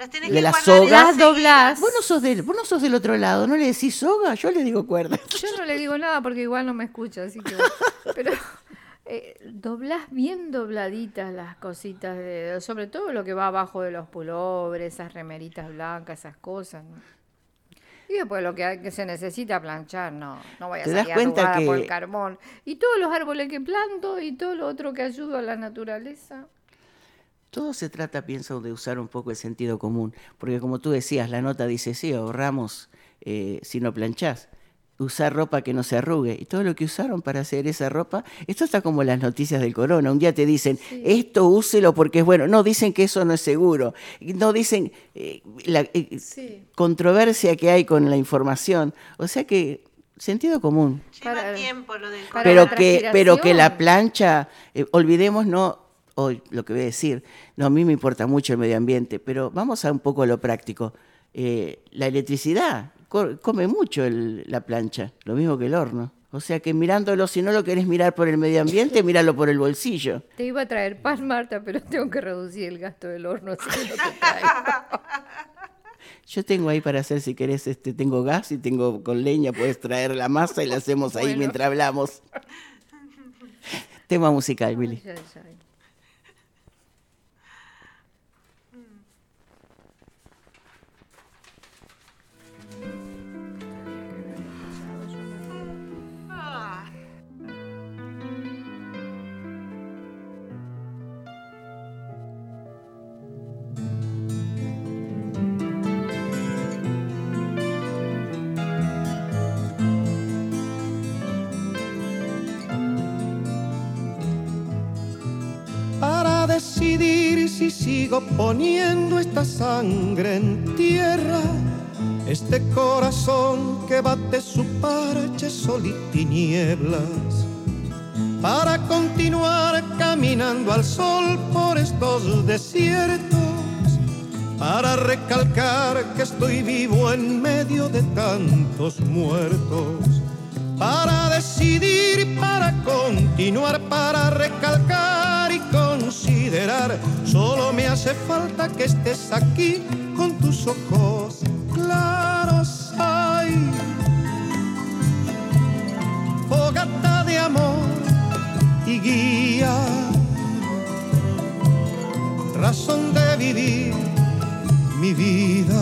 Las tenés De que las doblás. Vos no, sos del, vos no sos del otro lado, ¿no le decís soga? Yo le digo cuerda. Yo no le digo nada porque igual no me escucha, así que. Pero eh, doblás bien dobladitas las cositas, de, sobre todo lo que va abajo de los pulobres, esas remeritas blancas, esas cosas. ¿no? Y después lo que, hay, que se necesita planchar, no, no voy a ¿Te das salir cuenta arrugada por que- el carbón. Y todos los árboles que planto y todo lo otro que ayuda a la naturaleza. Todo se trata, pienso, de usar un poco el sentido común, porque como tú decías, la nota dice, sí, ahorramos eh, si no planchás, usar ropa que no se arrugue, y todo lo que usaron para hacer esa ropa, esto está como las noticias del corona, un día te dicen, esto úselo porque es bueno, no, dicen que eso no es seguro, no dicen eh, la eh, Sí. controversia que hay con la información, o sea que sentido común. Lleva Para- tiempo lo del pero que pero que la plancha eh, olvidemos no hoy lo que voy a decir no a mí me importa mucho el medio ambiente pero vamos a un poco a lo práctico Eh, la electricidad co- come mucho el- la plancha lo mismo que el horno o sea que mirándolo si no lo querés mirar por el medio ambiente míralo por el bolsillo Te iba a traer pan, Marta, pero tengo que reducir el gasto del horno, así que no te traigo. yo tengo ahí para hacer si querés este tengo gas y tengo con leña puedes traer la masa y la hacemos ahí Bueno. mientras hablamos tema musical Billy Ay, ay, ay. Decidir si sigo poniendo esta sangre en tierra, este corazón que bate su parche sol y tinieblas, para continuar caminando al sol por estos desiertos, para recalcar que estoy vivo en medio de tantos muertos. Para decidir, para continuar, para recalcar y considerar. Solo me hace falta que estés aquí con tus ojos claros. Ay, fogata de amor y guía, razón de vivir mi vida.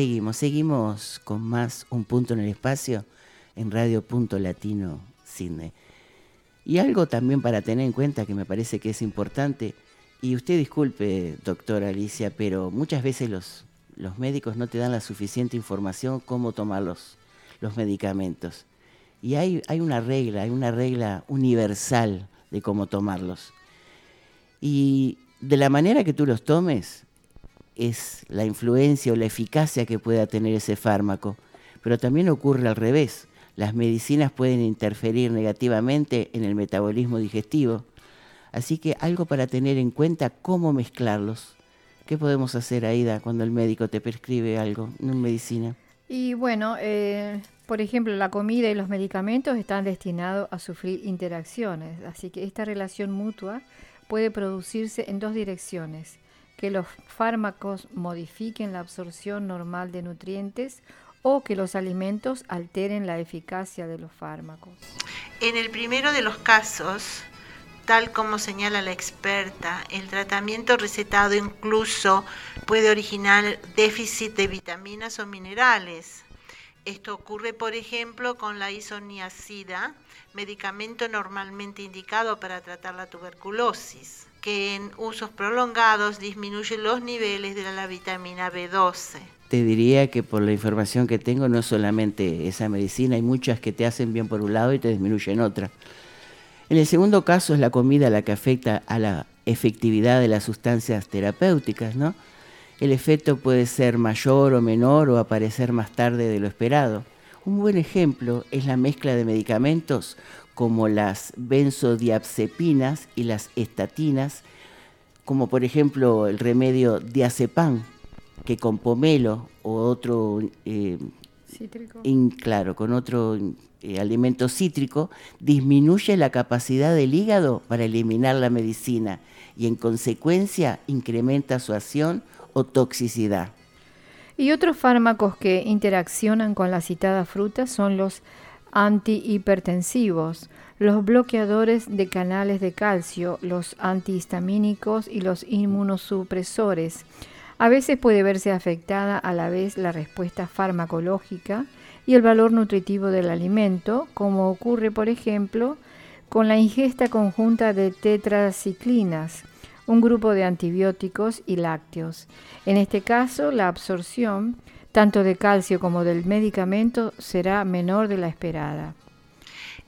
Seguimos, seguimos con más Un Punto en el Espacio en Radio Punto Latino Cine. Y algo también para tener en cuenta que me parece que es importante, y usted disculpe, doctora Alicia, pero muchas veces los, los médicos no te dan la suficiente información cómo tomar los, los medicamentos. Y hay, hay una regla, hay una regla universal de cómo tomarlos. Y de la manera que tú los tomes, es la influencia o la eficacia que pueda tener ese fármaco. Pero también ocurre al revés. Las medicinas pueden interferir negativamente en el metabolismo digestivo. Así que algo para tener en cuenta cómo mezclarlos. ¿Qué podemos hacer, Aida, cuando el médico te prescribe algo, una medicina? Y bueno, eh, por ejemplo, la comida y los medicamentos están destinados a sufrir interacciones, así que esta relación mutua puede producirse en dos direcciones que los fármacos modifiquen la absorción normal de nutrientes o que los alimentos alteren la eficacia de los fármacos. En el primero de los casos, tal como señala la experta, el tratamiento recetado incluso puede originar déficit de vitaminas o minerales. Esto ocurre, por ejemplo, con la isoniazida, medicamento normalmente indicado para tratar la tuberculosis que en usos prolongados disminuye los niveles de la vitamina B12. Te diría que por la información que tengo no solamente esa medicina, hay muchas que te hacen bien por un lado y te disminuyen otra. En el segundo caso es la comida la que afecta a la efectividad de las sustancias terapéuticas, ¿no? El efecto puede ser mayor o menor o aparecer más tarde de lo esperado. Un buen ejemplo es la mezcla de medicamentos como las benzodiazepinas y las estatinas, como por ejemplo el remedio diazepam, que con pomelo o otro, eh, in, claro, con otro eh, alimento cítrico, disminuye la capacidad del hígado para eliminar la medicina y en consecuencia incrementa su acción o toxicidad. Y otros fármacos que interaccionan con la citada fruta son los antihipertensivos, los bloqueadores de canales de calcio, los antihistamínicos y los inmunosupresores. A veces puede verse afectada a la vez la respuesta farmacológica y el valor nutritivo del alimento, como ocurre, por ejemplo, con la ingesta conjunta de tetraciclinas, un grupo de antibióticos y lácteos. En este caso, la absorción tanto de calcio como del medicamento será menor de la esperada.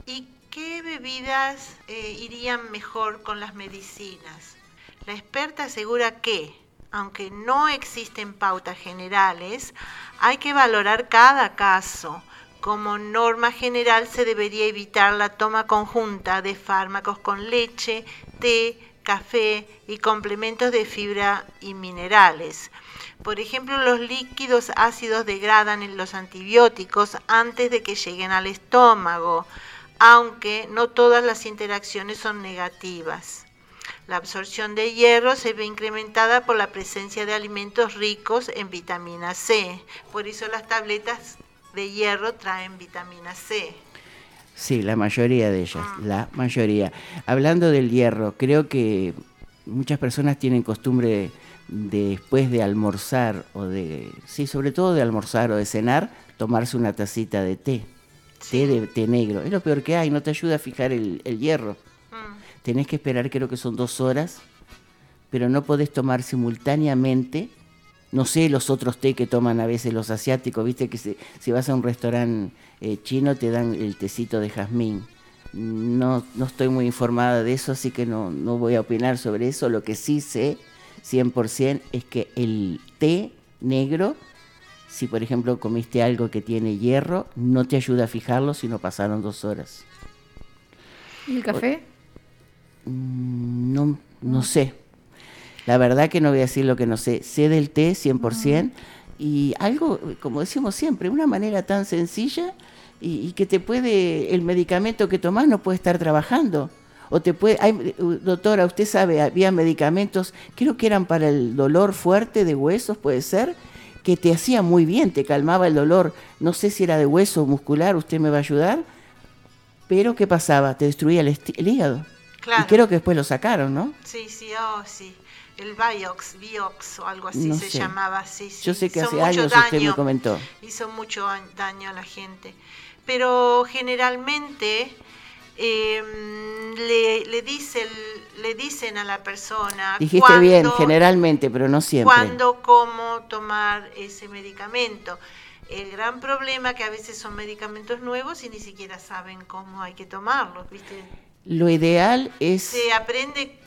¿Y qué bebidas eh, irían mejor con las medicinas? La experta asegura que, aunque no existen pautas generales, hay que valorar cada caso. Como norma general se debería evitar la toma conjunta de fármacos con leche, té, café y complementos de fibra y minerales. Por ejemplo, los líquidos ácidos degradan en los antibióticos antes de que lleguen al estómago, aunque no todas las interacciones son negativas. La absorción de hierro se ve incrementada por la presencia de alimentos ricos en vitamina C. Por eso las tabletas de hierro traen vitamina C. Sí, la mayoría de ellas, la mayoría. Hablando del hierro, creo que muchas personas tienen costumbre de, después de almorzar o de, sí, sobre todo de almorzar o de cenar, tomarse una tacita de té, té de té negro. Es lo peor que hay, no te ayuda a fijar el, el hierro. Tenés que esperar, creo que son dos horas, pero no podés tomar simultáneamente no sé los otros té que toman a veces los asiáticos, viste que si vas a un restaurante eh, chino te dan el tecito de jazmín. No, no estoy muy informada de eso, así que no, no voy a opinar sobre eso. Lo que sí sé 100% es que el té negro, si por ejemplo comiste algo que tiene hierro, no te ayuda a fijarlo si no pasaron dos horas. ¿Y el café? Mm, no, no sé. La verdad que no voy a decir lo que no sé. Sé del té 100% y algo, como decimos siempre, una manera tan sencilla y, que te puede, el medicamento que tomás no puede estar trabajando. O te puede, hay, doctora, usted sabe, había medicamentos, creo que eran para el dolor fuerte de huesos, puede ser, que te hacía muy bien, te calmaba el dolor. No sé si era de hueso o muscular, usted me va a ayudar. Pero ¿qué pasaba? Te destruía el, hígado. Y creo que después lo sacaron, ¿no? Sí, sí, oh, sí el Viox, Viox o algo así se llamaba. Sí, Yo sé que hace años usted me comentó. Hizo mucho daño a la gente. Pero generalmente em, le, le, dice, le dicen a la persona. Dijiste bien, generalmente, pero no siempre. Cuándo, cómo tomar ese medicamento. El gran problema que a veces son medicamentos nuevos y ni siquiera saben cómo hay que tomarlos, ¿viste? Lo ideal es... Se aprende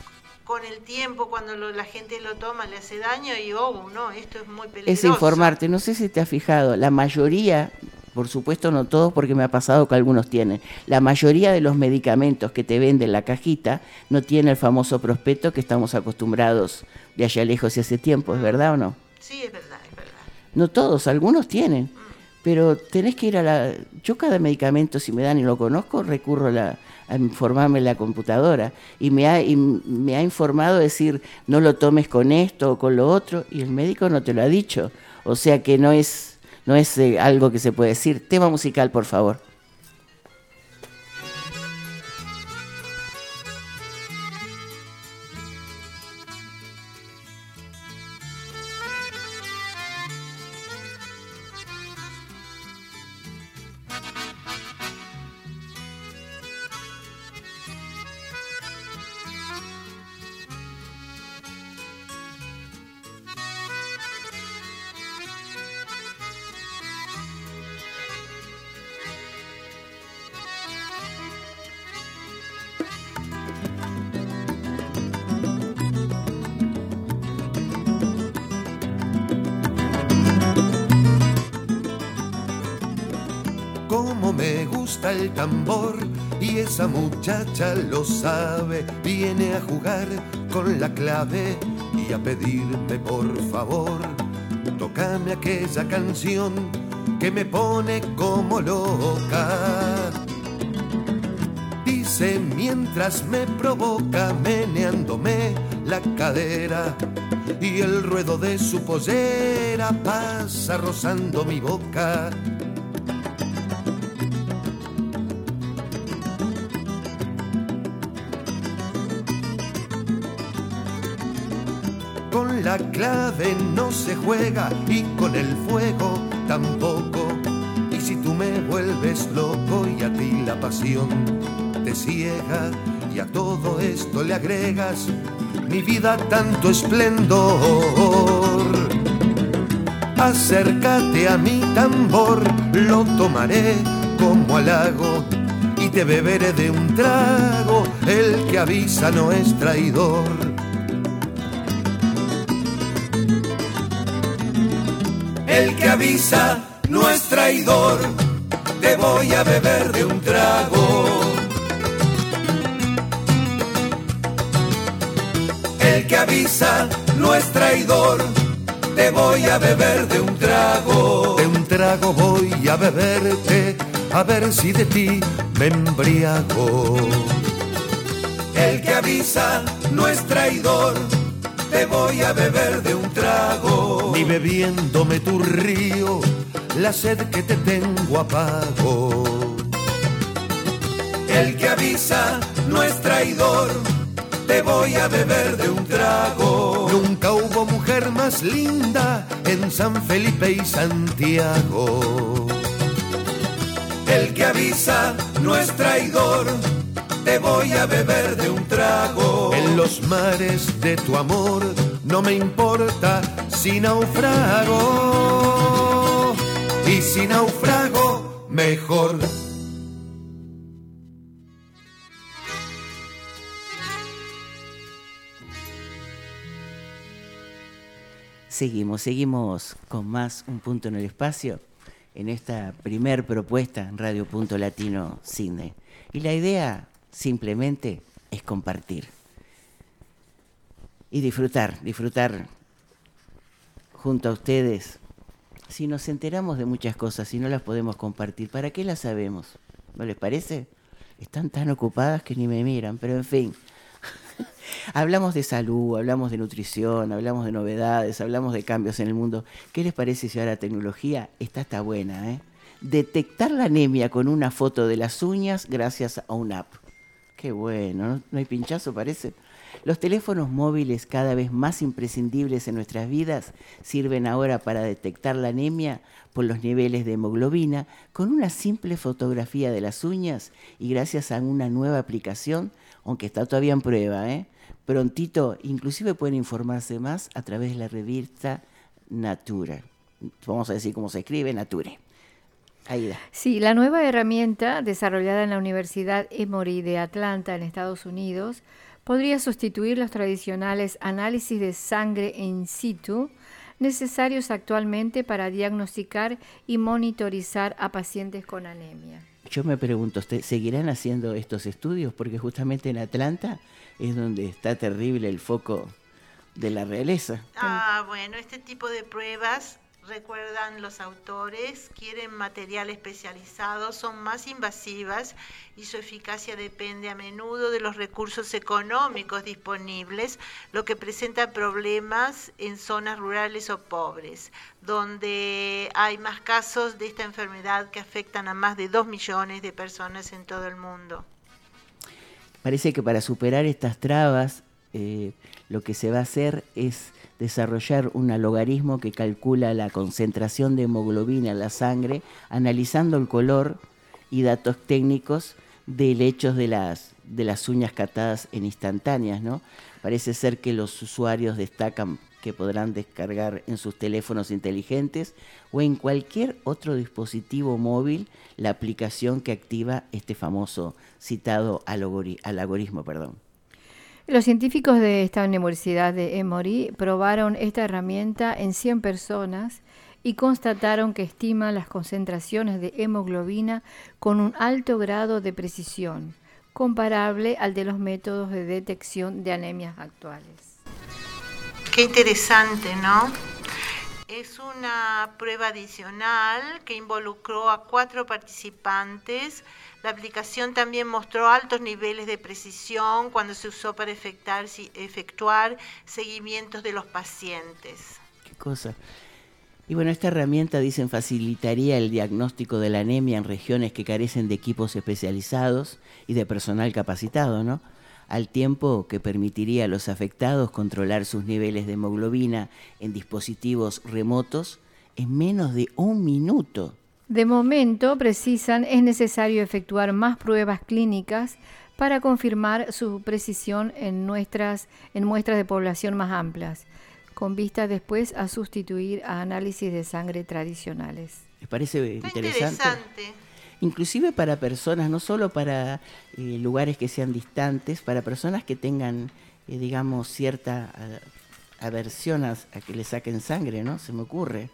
con el tiempo, cuando la gente lo toma, le hace daño y, oh, no, esto es muy peligroso. Es informarte, no sé si te has fijado, la mayoría, por supuesto no todos porque me ha pasado que algunos tienen, la mayoría de los medicamentos que te venden la cajita no tiene el famoso prospecto que estamos acostumbrados de allá lejos y hace tiempo, ¿es verdad o no? Sí, es verdad, es verdad. No todos, algunos tienen, pero tenés que ir a la... Yo cada medicamento, si me dan y lo conozco, recurro a la a informarme en la computadora y me ha, me ha informado decir no lo tomes con esto o con lo otro y el médico no te lo ha dicho. O sea que no es, no es eh, algo que se puede decir. Tema musical, por favor. Que me pone como loca. Dice mientras me provoca meneándome la cadera y el ruedo de su pollera pasa rozando mi boca la clave no se juega y con el fuego tampoco. Y si tú me vuelves loco y a ti la pasión te ciega y a todo esto le agregas mi vida tanto esplendor. Acércate a mi tambor, lo tomaré como halago y te beberé de un trago, el que avisa no es traidor. El que avisa no es traidor, te voy a beber de un trago. El que avisa no es traidor, te voy a beber de un trago. De un trago voy a beberte, a ver si de ti me embriago. El que avisa no es traidor, te voy a beber de un trago. Ni bebiéndome tu río, la sed que te tengo apago. El que avisa no es traidor, te voy a beber de un trago. Nunca hubo mujer más linda en San Felipe y Santiago. El que avisa no es traidor, te voy a beber de un trago. En los mares de tu amor no me importa si naufrago. Y si naufrago, mejor. Seguimos, seguimos con más Un Punto en el Espacio en esta primer propuesta en Radio Punto Latino Cine. Y la idea simplemente es compartir y disfrutar, disfrutar junto a ustedes. Si nos enteramos de muchas cosas y no las podemos compartir, ¿para qué las sabemos? ¿No les parece? Están tan ocupadas que ni me miran, pero en fin. hablamos de salud, hablamos de nutrición, hablamos de novedades, hablamos de cambios en el mundo. ¿Qué les parece si ahora la tecnología está está buena? ¿eh? Detectar la anemia con una foto de las uñas gracias a una app. Qué bueno, ¿no? ¿No hay pinchazo parece? Los teléfonos móviles cada vez más imprescindibles en nuestras vidas sirven ahora para detectar la anemia por los niveles de hemoglobina con una simple fotografía de las uñas y gracias a una nueva aplicación, aunque está todavía en prueba, ¿eh? prontito inclusive pueden informarse más a través de la revista Nature. Vamos a decir cómo se escribe, Nature. Aida. Sí, la nueva herramienta desarrollada en la Universidad Emory de Atlanta, en Estados Unidos, podría sustituir los tradicionales análisis de sangre in situ necesarios actualmente para diagnosticar y monitorizar a pacientes con anemia. Yo me pregunto, ¿seguirán haciendo estos estudios? Porque justamente en Atlanta es donde está terrible el foco de la realeza. Ah, bueno, este tipo de pruebas recuerdan los autores, quieren material especializado, son más invasivas y su eficacia depende a menudo de los recursos económicos disponibles, lo que presenta problemas en zonas rurales o pobres, donde hay más casos de esta enfermedad que afectan a más de 2 millones de personas en todo el mundo. Parece que para superar estas trabas, eh, lo que se va a hacer es desarrollar un logaritmo que calcula la concentración de hemoglobina en la sangre, analizando el color y datos técnicos de lechos de las, de las uñas catadas en instantáneas. ¿no? Parece ser que los usuarios destacan que podrán descargar en sus teléfonos inteligentes o en cualquier otro dispositivo móvil la aplicación que activa este famoso citado algoritmo. Perdón. Los científicos de esta Universidad de Emory probaron esta herramienta en 100 personas y constataron que estiman las concentraciones de hemoglobina con un alto grado de precisión, comparable al de los métodos de detección de anemias actuales. Qué interesante, ¿no? Es una prueba adicional que involucró a cuatro participantes la aplicación también mostró altos niveles de precisión cuando se usó para efectuar, seguimientos de los pacientes. Qué cosa. Y bueno, esta herramienta, dicen, facilitaría el diagnóstico de la anemia en regiones que carecen de equipos especializados y de personal capacitado, ¿no? Al tiempo que permitiría a los afectados controlar sus niveles de hemoglobina en dispositivos remotos en menos de un minuto. De momento, precisan, es necesario efectuar más pruebas clínicas para confirmar su precisión en, nuestras, en muestras de población más amplias, con vista después a sustituir a análisis de sangre tradicionales. ¿Les parece Está interesante? interesante. Inclusive para personas, no solo para eh, lugares que sean distantes, para personas que tengan, eh, digamos, cierta a- aversión a, a que le saquen sangre, ¿no? Se me ocurre.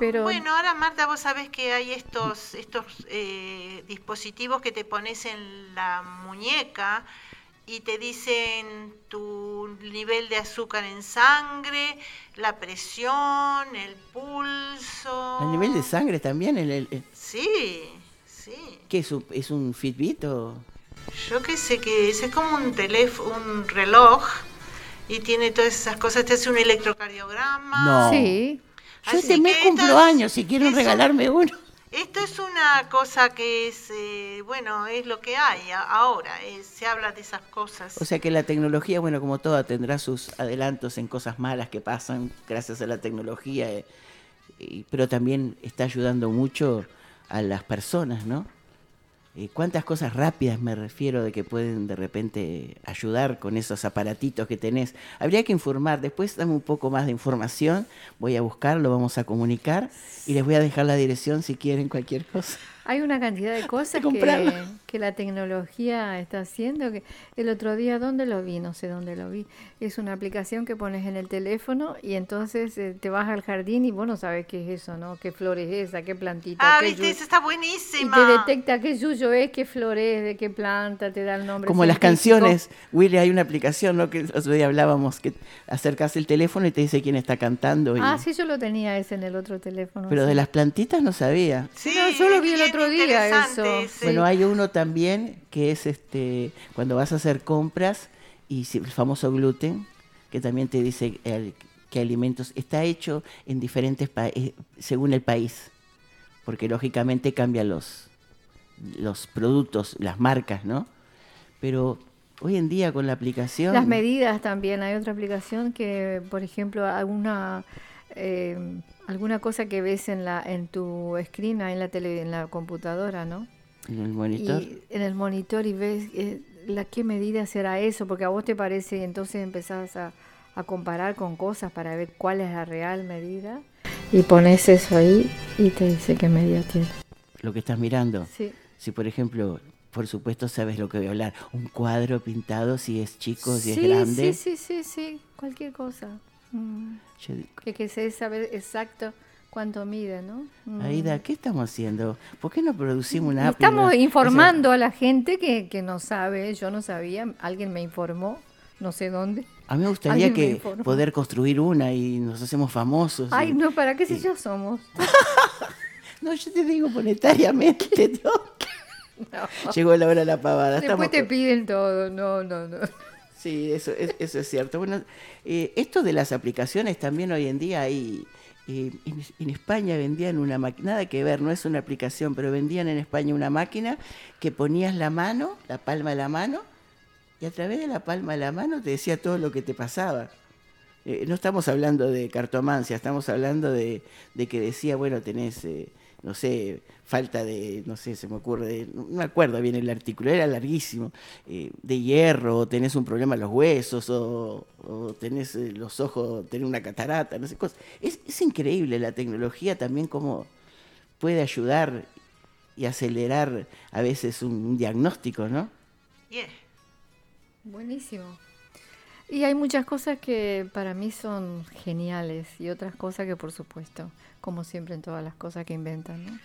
Pero Bueno, ahora Marta, vos sabés que hay estos, estos eh, dispositivos que te pones en la muñeca y te dicen tu nivel de azúcar en sangre, la presión, el pulso. A nivel de sangre también, el, el- el- Sí, sí. ¿qué es un, es un Fitbit o...? Yo qué sé que es, es como un teléfono, un reloj y tiene todas esas cosas, te hace un electrocardiograma. No. sí, Yo Así este mes cumplo años, si quieren regalarme uno. Esto es una cosa que es, eh, bueno, es lo que hay ahora, eh, se habla de esas cosas. O sea que la tecnología, bueno, como toda, tendrá sus adelantos en cosas malas que pasan gracias a la tecnología, eh, pero también está ayudando mucho a las personas, ¿no? Eh, ¿Cuántas cosas rápidas me refiero de que pueden de repente ayudar con esos aparatitos que tenés? Habría que informar, después dame un poco más de información, voy a buscarlo, vamos a comunicar y les voy a dejar la dirección si quieren cualquier cosa. hay una cantidad de cosas que. Que la tecnología está haciendo. Que el otro día, ¿dónde lo vi? No sé dónde lo vi. Es una aplicación que pones en el teléfono y entonces eh, te vas al jardín y vos no sabes qué es eso, ¿no? ¿Qué flor es esa? ¿Qué plantita? ah, qué viste, yu- esa está Y buenísima. te detecta qué yuyo es, qué flor es, de qué planta, te da el nombre. Como las canciones, Willy, hay una aplicación, ¿no? Que el otro día hablábamos, que acercas el teléfono y te dice quién está cantando. y- Ah, sí, yo lo tenía ese en el otro teléfono. Pero sí. de las plantitas no sabía. Sí, No, yo lo vi el otro día, eso. sí. Bueno, hay uno también que es este cuando vas a hacer compras y el famoso gluten, que también te dice el- qué alimentos está hecho en diferentes países según el país, porque lógicamente cambian los los productos, las marcas, ¿no? Pero hoy en día con la aplicación Las medidas también. Hay otra aplicación que, por ejemplo, alguna eh, alguna cosa que ves en la en tu screen, en la tele, en la computadora, ¿no? En el monitor. Y en el monitor y ves eh, la qué medida será eso, porque a vos te parece y entonces empezás a, a comparar con cosas para ver cuál es la real medida. Y pones eso ahí y te dice qué medida tiene. lo que estás mirando. Sí. Si por ejemplo, por supuesto sabes lo que voy a hablar, un cuadro pintado si es chico, si sí, es grande. sí, sí, sí, sí, cualquier cosa. Mm. Yo Que, que sé saber exacto cuánto mide, ¿no? Mm. Aida, ¿qué estamos haciendo? ¿Por qué no producimos una app? Estamos O sea, informando a la gente que, que no sabe, yo no sabía, alguien me informó, no sé dónde. a mí me gustaría me que informó. poder construir una y nos hacemos famosos. y- Ay, no, ¿para qué si ya somos? No, yo te digo monetariamente. ¿no? Llegó la hora de la pavada. Después estamos te piden todo, no, no, no. Sí, eso es, eso es cierto. Bueno, eh, esto de las aplicaciones también hoy en día hay. Eh, en, España vendían una máquina, nada que ver, no es una aplicación, pero vendían en España una máquina que ponías la mano, la palma de la mano, y a través de la palma de la mano te decía todo lo que te pasaba. Eh, no estamos hablando de cartomancia, estamos hablando de, de que decía, bueno, tenés, eh, no sé, falta de, no sé, se me ocurre, de- no me acuerdo bien el artículo, era larguísimo, eh, de hierro, o tenés un problema en los huesos, o, o tenés eh, los ojos, tenés una catarata, no sé, cosas. Es, es increíble la tecnología también cómo puede ayudar y acelerar a veces un, un diagnóstico, ¿no? Yeah. Buenísimo. Y hay muchas cosas que para mí son geniales y otras cosas que por supuesto, como siempre en todas las cosas que inventan, ¿no?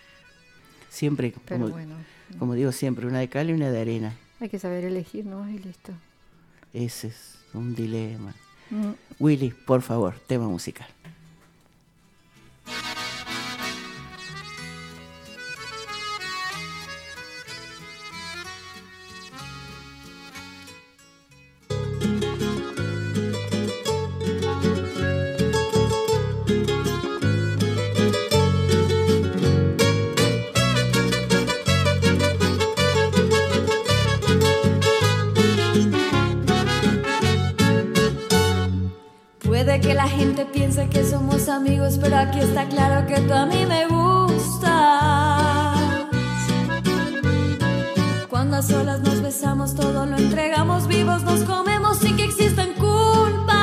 Siempre, Pero como, bueno, como digo siempre, una de cal y una de arena. hay que saber elegir, ¿no? Y listo. Ese es un dilema. Mm. Willy, por favor, tema musical. Piense que somos amigos, pero aquí está claro que tú a mí me gustas. Cuando a solas nos besamos, todo lo entregamos vivos, nos comemos sin que existan culpas.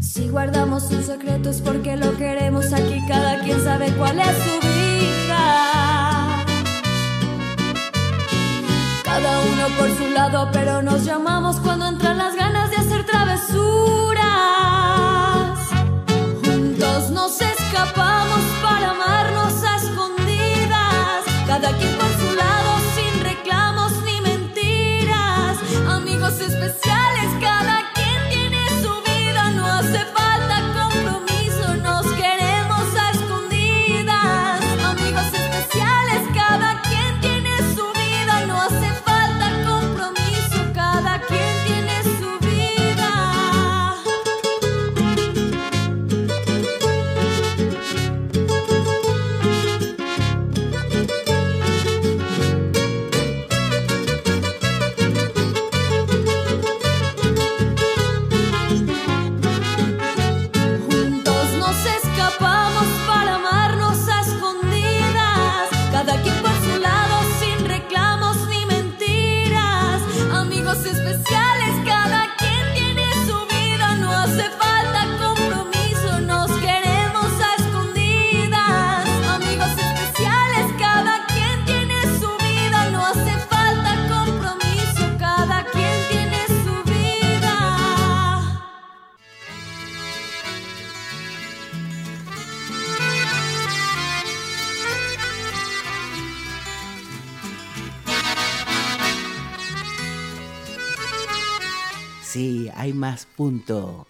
Si guardamos un secreto es porque lo queremos, aquí cada quien sabe cuál es su vida. Cada uno por su lado, pero nos llamamos cuando entran las ganas de hacer travesuras.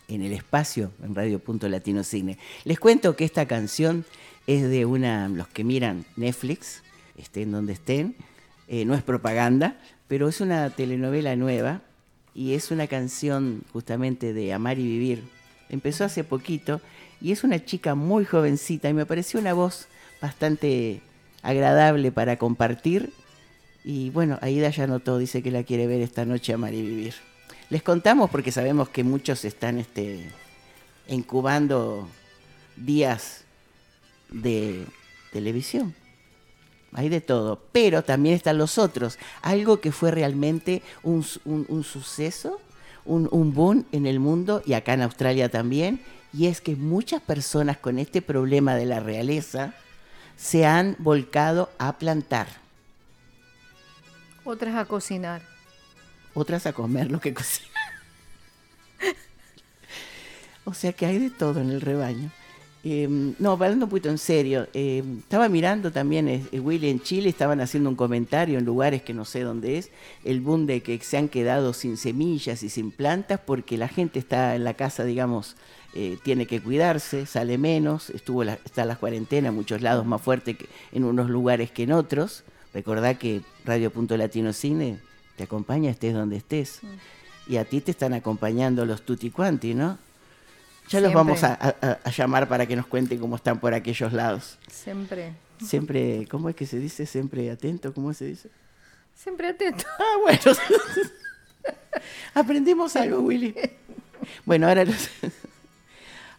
En el espacio en Radio Punto Latino Cine. Les cuento que esta canción es de una, los que miran Netflix, estén donde estén, eh, no es propaganda, pero es una telenovela nueva y es una canción justamente de Amar y Vivir. Empezó hace poquito y es una chica muy jovencita y me pareció una voz bastante agradable para compartir. Y bueno, Aida ya notó, dice que la quiere ver esta noche Amar y Vivir. Les contamos porque sabemos que muchos están este, incubando días de televisión. Hay de todo, pero también están los otros. Algo que fue realmente un, un suceso, un, un boom en el mundo y acá en Australia también, y es que muchas personas con este problema de la realeza se han volcado a plantar, Otras a cocinar. Otras a comer lo que cocinan. O sea que hay de todo en el rebaño. Eh, no, hablando un poquito en serio, eh, estaba mirando también, eh, eh, Willy, en Chile estaban haciendo un comentario en lugares que no sé dónde es, el boom de que se han quedado sin semillas y sin plantas porque la gente está en la casa, digamos, eh, tiene que cuidarse, sale menos, estuvo la, está la cuarentena en muchos lados más fuerte que en unos lugares que en otros. Recordá que Radio Punto Latino Cine te acompaña estés donde estés. Y a ti te están acompañando los tutti quanti, ¿no? Ya los vamos a, a- a llamar para que nos cuenten cómo están por aquellos lados. Siempre. Siempre, ¿cómo es que se dice? Siempre atento, ¿cómo se dice? Siempre atento. Ah, bueno. Aprendimos algo, Willy. Bueno, ahora los,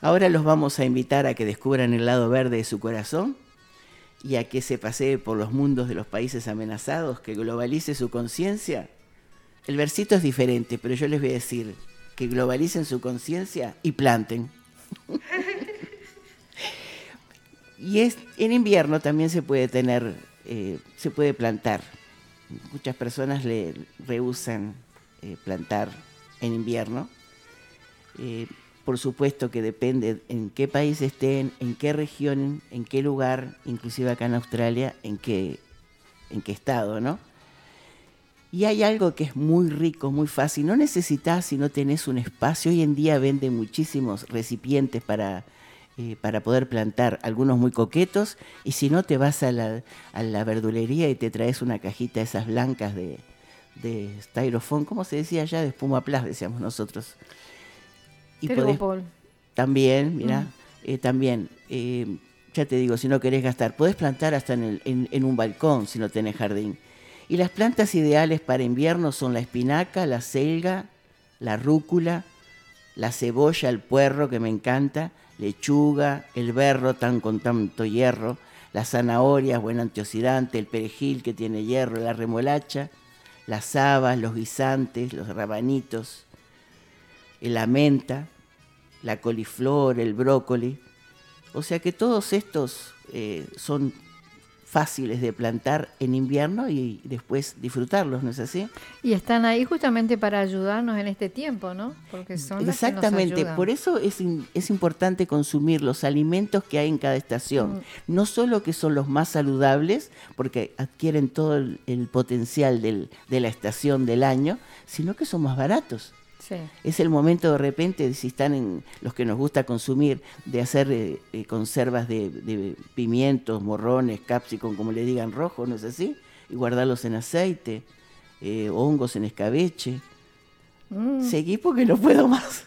ahora los vamos a invitar a que descubran el lado verde de su corazón y a que se pasee por los mundos de los países amenazados, que globalice su conciencia. El versito es diferente, pero yo les voy a decir que globalicen su conciencia y planten. Y es, en invierno también se puede tener, eh, se puede plantar. Muchas personas le rehusan eh, plantar en invierno. Eh, por supuesto que depende en qué país estén, en qué región, en qué lugar, inclusive acá en Australia, en qué, en qué estado, ¿no? Y hay algo que es muy rico, muy fácil. No necesitas si no tenés un espacio. Hoy en día venden muchísimos recipientes para, eh, para poder plantar, algunos muy coquetos. Y si no, te vas a la, a la verdulería y te traes una cajita de esas blancas de, de styrofoam. ¿Cómo se decía allá? De espuma plus, decíamos nosotros. Y podés- también, mira, eh, también, eh, ya te digo, si no querés gastar, podés plantar hasta en, el- en- en un balcón si no tenés jardín. Y las plantas ideales para invierno son la espinaca, la selga, la rúcula, la cebolla, el puerro, que me encanta, lechuga, el berro tan con tanto hierro, Las zanahorias, buen antioxidante, el perejil que tiene hierro, la remolacha, las habas, los guisantes, los rabanitos, la menta, la coliflor, el brócoli. O sea que todos estos eh, son fáciles de plantar en invierno y después disfrutarlos, ¿no es así? Y están ahí justamente para ayudarnos en este tiempo, ¿no? Porque son Exactamente, por eso es, es, importante consumir los alimentos que hay en cada estación, mm. no solo que son los más saludables, porque adquieren todo el, el potencial del, de la estación del año, sino que son más baratos. Es el momento de repente, si están en los que nos gusta consumir, de hacer eh, eh, conservas de, pimientos, morrones, capsicum, como le digan, rojo, ¿no es así? Y guardarlos en aceite, eh, hongos en escabeche. Mm. Seguí porque no puedo más.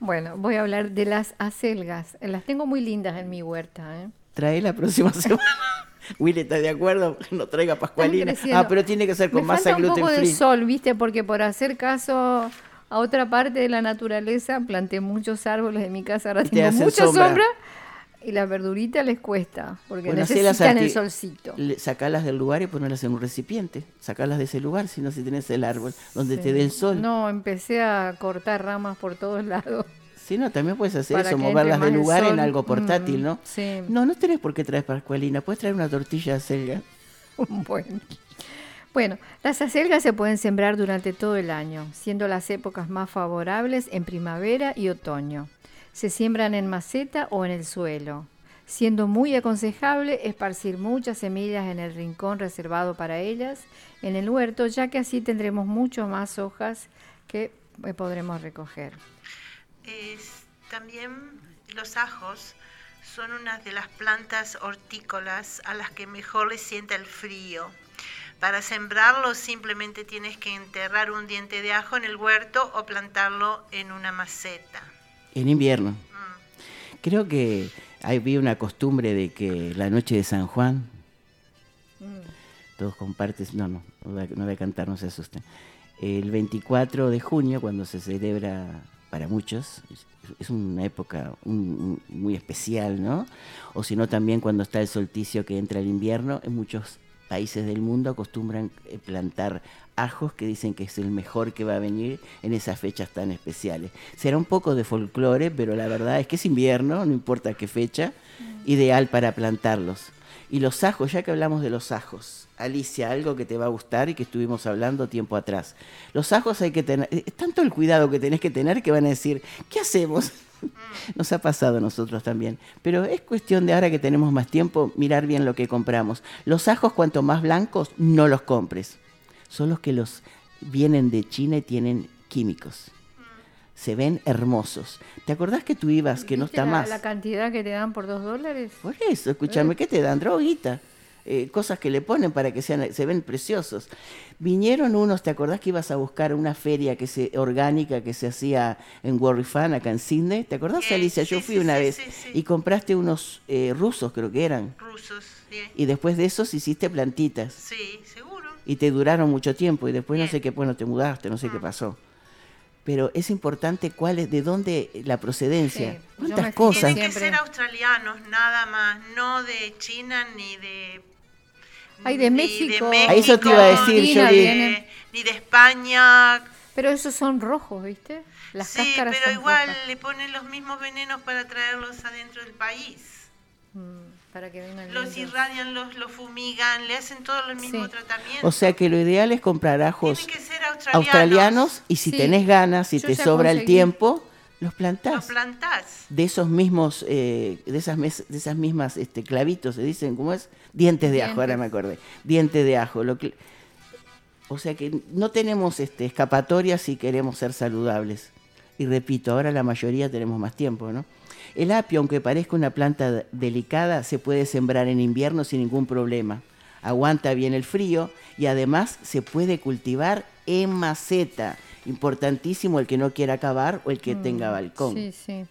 Bueno, voy a hablar de las acelgas. Las tengo muy lindas en mi huerta. ¿eh? Trae la próxima semana. Willy está de acuerdo, no traiga pascualina. Ah, pero tiene que ser con masa gluten un poco de sol, ¿viste? Porque por hacer caso a otra parte de la naturaleza, planté muchos árboles en mi casa, ahora tengo mucha sombra. y la verdurita les cuesta, porque necesitan el solcito. Sacalas del lugar y ponerlas en un recipiente. Sacalas de ese lugar, si no si tenés el árbol donde te dé el sol. No, empecé a cortar ramas por todos lados. Sí, no, también puedes hacer eso, moverlas del lugar en algo portátil, ¿no? Sí. No, no tenés por qué traer pascualina, puedes traer una tortilla de selga. bueno. Bueno, las acelgas se pueden sembrar durante todo el año, siendo las épocas más favorables en primavera y otoño. Se siembran en maceta o en el suelo, siendo muy aconsejable esparcir muchas semillas en el rincón reservado para ellas en el huerto, ya que así tendremos mucho más hojas que eh, podremos recoger. También los ajos son una de las plantas hortícolas a las que mejor les sienta el frío para sembrarlo simplemente tienes que enterrar un diente de ajo en el huerto o plantarlo en una maceta. En invierno. Mm. Creo que había una costumbre de que la noche de San Juan, mm. todos comparten, no, no, no voy a cantar, no se asusten. El 24 de junio, cuando se celebra para muchos, es una época muy especial, ¿no? O si no, también cuando está el solsticio que entra el invierno, en muchos países del mundo acostumbran eh, plantar ajos que dicen que es el mejor que va a venir en esas fechas tan especiales. Será un poco de folclore, pero la verdad es que es invierno, no importa qué fecha, mm. ideal para plantarlos. Y los ajos, ya que hablamos de los ajos, Alicia, algo que te va a gustar y que estuvimos hablando tiempo atrás. Los ajos hay que tener, es tanto el cuidado que tenés que tener que van a decir, ¿qué hacemos? Nos ha pasado a nosotros también. Pero es cuestión de ahora que tenemos más tiempo, mirar bien lo que compramos. Los ajos, cuanto más blancos, no los compres. Son los que los vienen de China y tienen químicos. Se ven hermosos. ¿Te acordás que tú ibas, que no está más? ¿La cantidad que te dan por dos dólares? Por eso, escúchame, eh. ¿qué te dan? Droguita. Eh, cosas que le ponen para que sean, se ven preciosos. Vinieron unos, ¿te acordás que ibas a buscar una feria que se, orgánica que se hacía en Fan acá en Sydney? ¿Te acordás, Alicia? Yo fui una vez y compraste unos eh, rusos, creo que eran. Rusos, sí. Y después de esos hiciste plantitas. Sí, seguro. Y te duraron mucho tiempo y después no sé qué, bueno, te mudaste, no sé qué mm. pasó pero es importante cuál es, de dónde la procedencia. ¿Cuántas cosas? Tienen que ser australianos, nada más, no de China ni de Ay, de México. eso te iba a decir, yo Ni de España. Pero esos son rojos, ¿viste? Las sí, pero igual le ponen los mismos venenos para traerlos adentro del país. Para que vengan los irradian, los, los fumigan, le hacen todo el mismo tratamiento. O sea que lo ideal es comprar ajos australianos. y si tenés ganas, si te sobra el tiempo, los plantás. Los plantás. De esos mismos, eh, de esas de esas mismas este, clavitos, se dicen, ¿cómo es? Dientes de ajo, ahora me acordé. Dientes de ajo. Lo que, o sea que no tenemos este, escapatoria si queremos ser saludables. Y repito, ahora la mayoría tenemos más tiempo, ¿no? El apio, aunque parezca una planta delicada, se puede sembrar en invierno sin ningún problema. Aguanta bien el frío y además se puede cultivar en maceta importantísimo el que no quiera acabar o el que tenga mm, balcón. Sí, sí.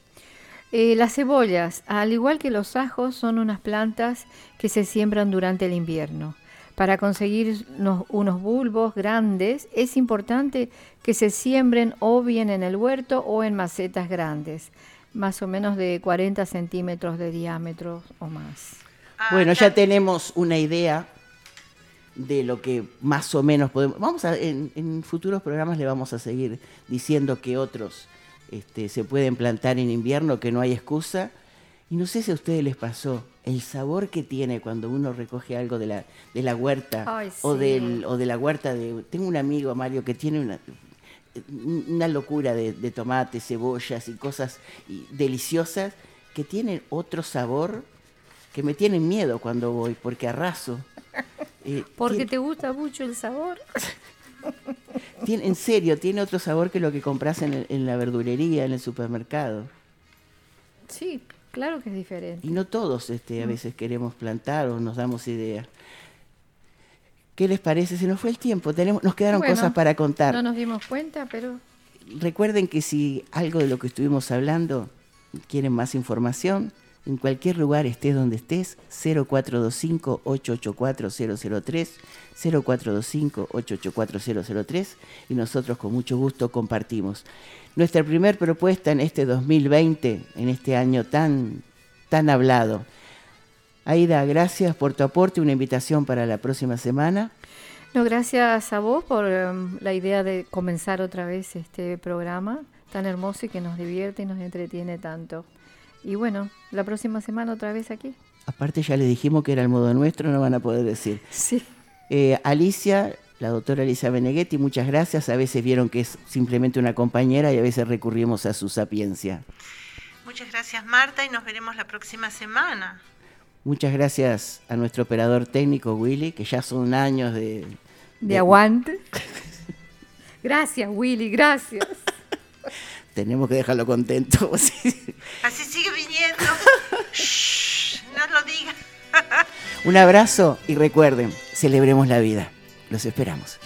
Eh, las cebollas, al igual que los ajos, son unas plantas que se siembran durante el invierno. Para conseguir unos, bulbos grandes es importante que se siembren o bien en el huerto o en macetas grandes, más o menos de 40 centímetros de diámetro o más. Bueno, ya tenemos una idea de lo que más o menos podemos. Vamos a, en, en futuros programas le vamos a seguir diciendo que otros este, se pueden plantar en invierno, que no hay excusa. Y no sé si a ustedes les pasó el sabor que tiene cuando uno recoge algo de la, de la huerta Ay, o, del, o de la huerta de... Tengo un amigo, Mario, que tiene una, una locura de, de tomates, cebollas y cosas deliciosas que tienen otro sabor que me tienen miedo cuando voy, porque arraso. Eh, Porque tiene- te gusta mucho el sabor. tiene- en serio, tiene otro sabor que lo que compras en, el- en la verdulería, en el supermercado. Sí, claro que es diferente. Y no todos este, a veces queremos plantar o nos damos idea. ¿Qué les parece? Se nos fue el tiempo, tenemos, nos quedaron Bueno, cosas para contar. No nos dimos cuenta, pero Recuerden que si algo de lo que estuvimos hablando quieren más información, en cualquier lugar estés donde estés, 0425-884-003, 0425-884-003 y nosotros con mucho gusto compartimos. Nuestra primera propuesta en este 2020, en este año tan, tan hablado. Aida, gracias por tu aporte, una invitación para la próxima semana. no, gracias a vos por em, la idea de comenzar otra vez este programa tan hermoso y que nos divierte y nos entretiene tanto. Y bueno, la próxima semana otra vez aquí. Aparte ya le dijimos que era el modo nuestro, no van a poder decir. Sí. Eh, Alicia, la doctora Alicia Beneghetti, muchas gracias. A veces vieron que es simplemente una compañera y a veces recurrimos a su sapiencia. Muchas gracias Marta y nos veremos la próxima semana. Muchas gracias a nuestro operador técnico Willy, que ya son años de... De aguante. Gracias, Willy, gracias. Tenemos que dejarlo contento. Así sigue viniendo. Shh, no lo digas. Un abrazo y recuerden, celebremos la vida. Los esperamos.